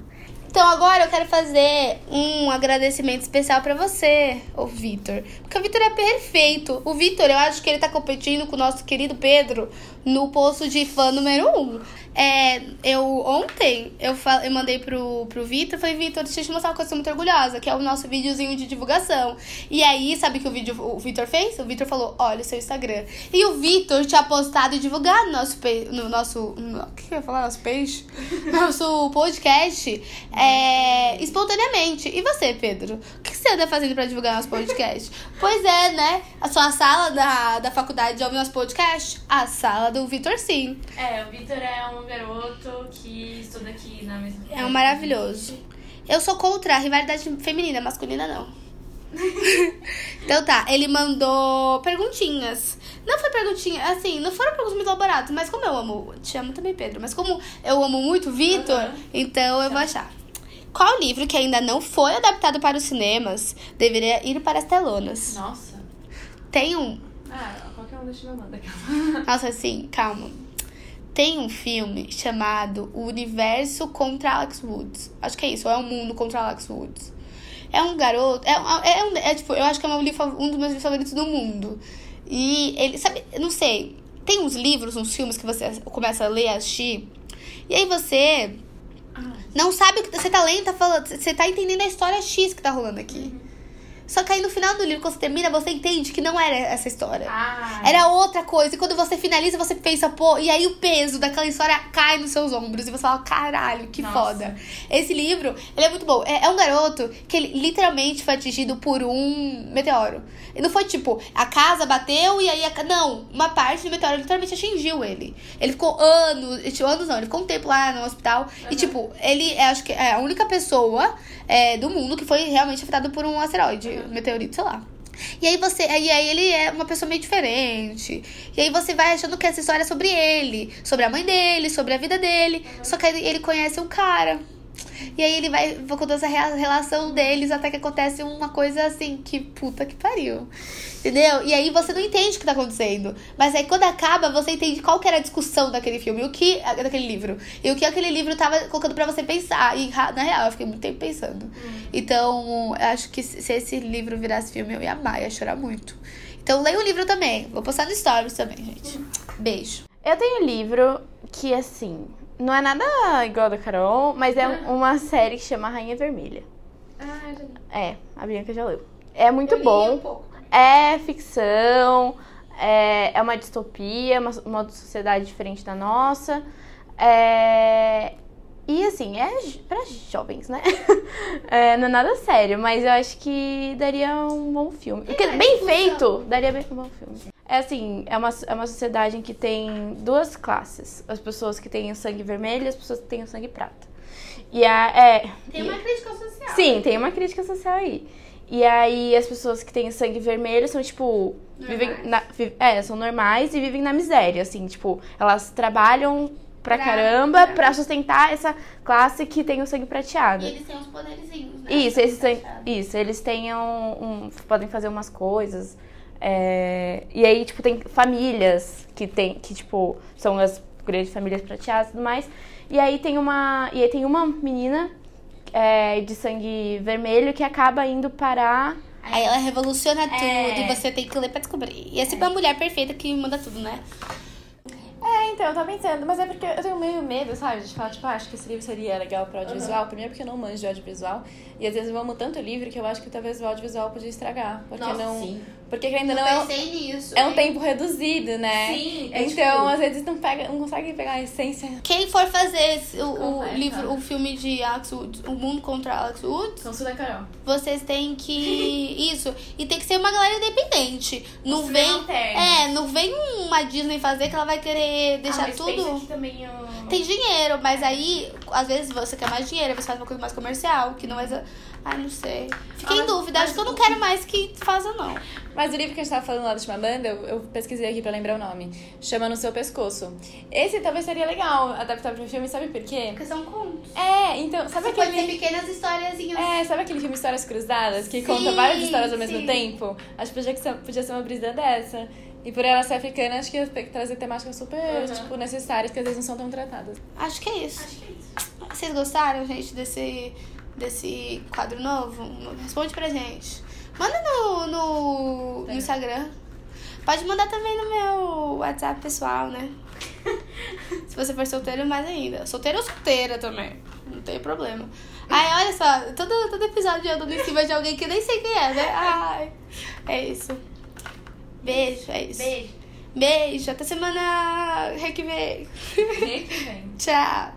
A: Então agora eu quero fazer um agradecimento especial pra você, o Vitor. Porque o Vitor é perfeito. O Vitor, eu acho que ele tá competindo com o nosso querido Pedro no posto de fã número um. É, eu ontem eu, fa- eu mandei pro, pro Vitor, falei, Vitor, deixa eu te mostrar uma coisa que eu muito orgulhosa, que é o nosso videozinho de divulgação. E aí, sabe o que o vídeo o Vitor fez? O Vitor falou, olha o seu Instagram. E o Vitor tinha postado e divulgado no nosso no nosso. No, o que eu ia falar? Nosso page? nosso podcast é, espontaneamente. E você, Pedro? O que você anda fazendo pra divulgar nosso podcast? pois é, né? A sua sala da, da faculdade de ouvir nosso podcast? A sala do Vitor, sim.
D: É, o Vitor é um garoto que estuda aqui na mesma
A: É um maravilhoso. Eu sou contra a rivalidade feminina, masculina não. então tá, ele mandou perguntinhas. Não foi perguntinha, assim, não foram perguntas muito elaboradas, mas como eu amo, te amo também, Pedro, mas como eu amo muito o Vitor,
D: Aham.
A: então eu vou achar. Qual livro que ainda não foi adaptado para os cinemas deveria ir para as telonas?
C: Nossa.
A: Tem um.
C: Ah, mandar.
A: Nossa, assim, calma. Tem um filme chamado O Universo contra Alex Woods. Acho que é isso, ou é o Mundo contra Alex Woods. É um garoto. É, um- é, um- é, tipo, eu acho que é um, livro, um dos meus livros favoritos do mundo. E ele, sabe, não sei. Tem uns livros, uns filmes que você começa a ler, a assistir. E aí você não sabe o que você tá lendo, tá falando. Você tá entendendo a história X que tá rolando aqui. Só que aí no final do livro, quando você termina, você entende que não era essa história.
C: Ah,
A: Era outra coisa. E quando você finaliza, você pensa, pô, e aí o peso daquela história cai nos seus ombros. E você fala, caralho, que
D: Nossa.
A: foda. Esse livro, ele é muito bom. É, é um garoto que ele literalmente foi atingido por um meteoro. E não foi tipo, a casa bateu e aí a. Não, uma parte do meteoro literalmente atingiu ele. Ele ficou anos. tipo, Anos não, ele ficou um tempo lá no hospital. E tipo, ele é, acho que é a única pessoa é, do mundo que foi realmente afetado por um asteroide, meteorito, sei lá. E aí você. E aí ele é uma pessoa meio diferente. E aí você vai achando que essa história é sobre ele, sobre a mãe dele, sobre a vida dele. Só que ele conhece um cara. E aí ele vai contando essa relação deles até que acontece uma coisa assim, que puta que pariu. Entendeu? E aí você não entende o que tá acontecendo. Mas aí quando acaba, você entende qual que era a discussão daquele filme, o que. daquele livro. E o que aquele livro tava colocando pra você pensar. E na real, eu fiquei muito tempo pensando. Então, eu acho que se se esse livro virasse filme, eu ia amar, ia chorar muito. Então leia o livro também. Vou postar no stories também, gente. Beijo.
B: Eu tenho um livro que, assim, não é nada igual ao da Carol, mas é uma série que chama Rainha Vermelha.
C: Ah, já li.
B: É, a Bianca já leu. É muito
A: Eu li
B: bom.
A: um pouco.
B: É ficção, é, é uma distopia, uma, uma sociedade diferente da nossa. É, e assim, é pra jovens, né? É, não é nada sério, mas eu acho que daria um bom filme. Porque bem feito, daria bem um bom filme. É assim, é uma, é uma sociedade em que tem duas classes. As pessoas que têm o sangue vermelho e as pessoas que têm o sangue prata. E a, é,
A: Tem
B: e-
A: uma crítica social.
B: Sim, tem uma crítica social aí. E aí as pessoas que têm sangue vermelho são, tipo, vivem na, é, são normais e vivem na miséria, assim, tipo, elas trabalham pra
A: Pra-
B: caramba pra sustentar essa classe que tem o sangue prateado.
A: E eles têm uns poderzinhos, né?
B: Isso, eles têm, isso, eles têm um, um- podem fazer umas coisas. É, e aí, tipo, tem famílias que tem, que, tipo, são as grandes famílias prateadas e tudo mais. E aí tem uma. E aí tem uma menina é, de sangue vermelho que acaba indo parar.
A: Aí ela revoluciona tudo
B: É.
A: e você tem que ler pra descobrir. E é sempre uma mulher perfeita que manda tudo, né?
I: É, então, eu tava pensando, mas é porque eu tenho meio medo, sabe? De falar, tipo, ah, acho que esse livro seria legal pro audiovisual. Primeiro porque eu não manjo de audiovisual. E às vezes eu amo tanto livro que eu acho que talvez o audiovisual podia estragar. Porque
D: Nossa,
I: não.
D: sim.
I: Porque ainda não é. um-
A: pensei nisso.
I: É um tempo reduzido, né?
D: Sim, é
I: Então,
D: tipo-
I: às vezes não, pega, não consegue pegar a essência.
A: Quem for fazer esse- o, o livro, o filme de Alex Woods, O Mundo contra Alex Woods,
D: da Carol.
A: vocês têm que. Isso. E tem que ser uma galera independente. Não
D: Os
A: vem. É, não vem uma Disney fazer que ela vai querer deixar
D: ah, mas
A: tudo.
D: que também o...
A: Tem dinheiro, mas aí, às vezes você quer mais dinheiro, você faz uma coisa mais comercial, que não é. Ai, não sei. Fiquei
D: Ah,
A: em dúvida, acho que eu não quero mais que faça, não.
I: Mas o livro que a gente tava falando lá do Chimamanda, eu, eu pesquisei aqui pra lembrar o nome. Chama No Seu Pescoço. Esse talvez seria legal adaptar pro filme, sabe por quê?
A: Porque são contos.
I: É, então, sabe
A: Pode ser
I: aquele...
A: pequenas historiazinhas.
I: É, sabe aquele filme Histórias Cruzadas, que
A: Sim,
I: conta várias histórias ao mesmo
A: sim.
I: tempo? Acho que podia ser, podia ser uma brisa dessa. E por ela ser africana, acho que ia ter que trazer temáticas super,
D: Uhum.
I: tipo, necessárias, que às vezes não são tão tratadas.
A: Acho que é isso.
D: Acho que é isso.
A: Vocês gostaram, gente, desse, desse quadro novo? Responde pra gente. Manda no, no, no Instagram. Pode mandar também no meu WhatsApp pessoal, né? Se você for solteiro, mais ainda. Solteiro ou solteira também. Não tem problema. Ai, olha só, todo, todo episódio eu dando em cima de alguém que eu nem sei quem é, né? Ai, é isso. Beijo, é isso.
D: Beijo.
A: Beijo, até semana
C: que vem.
A: Tchau.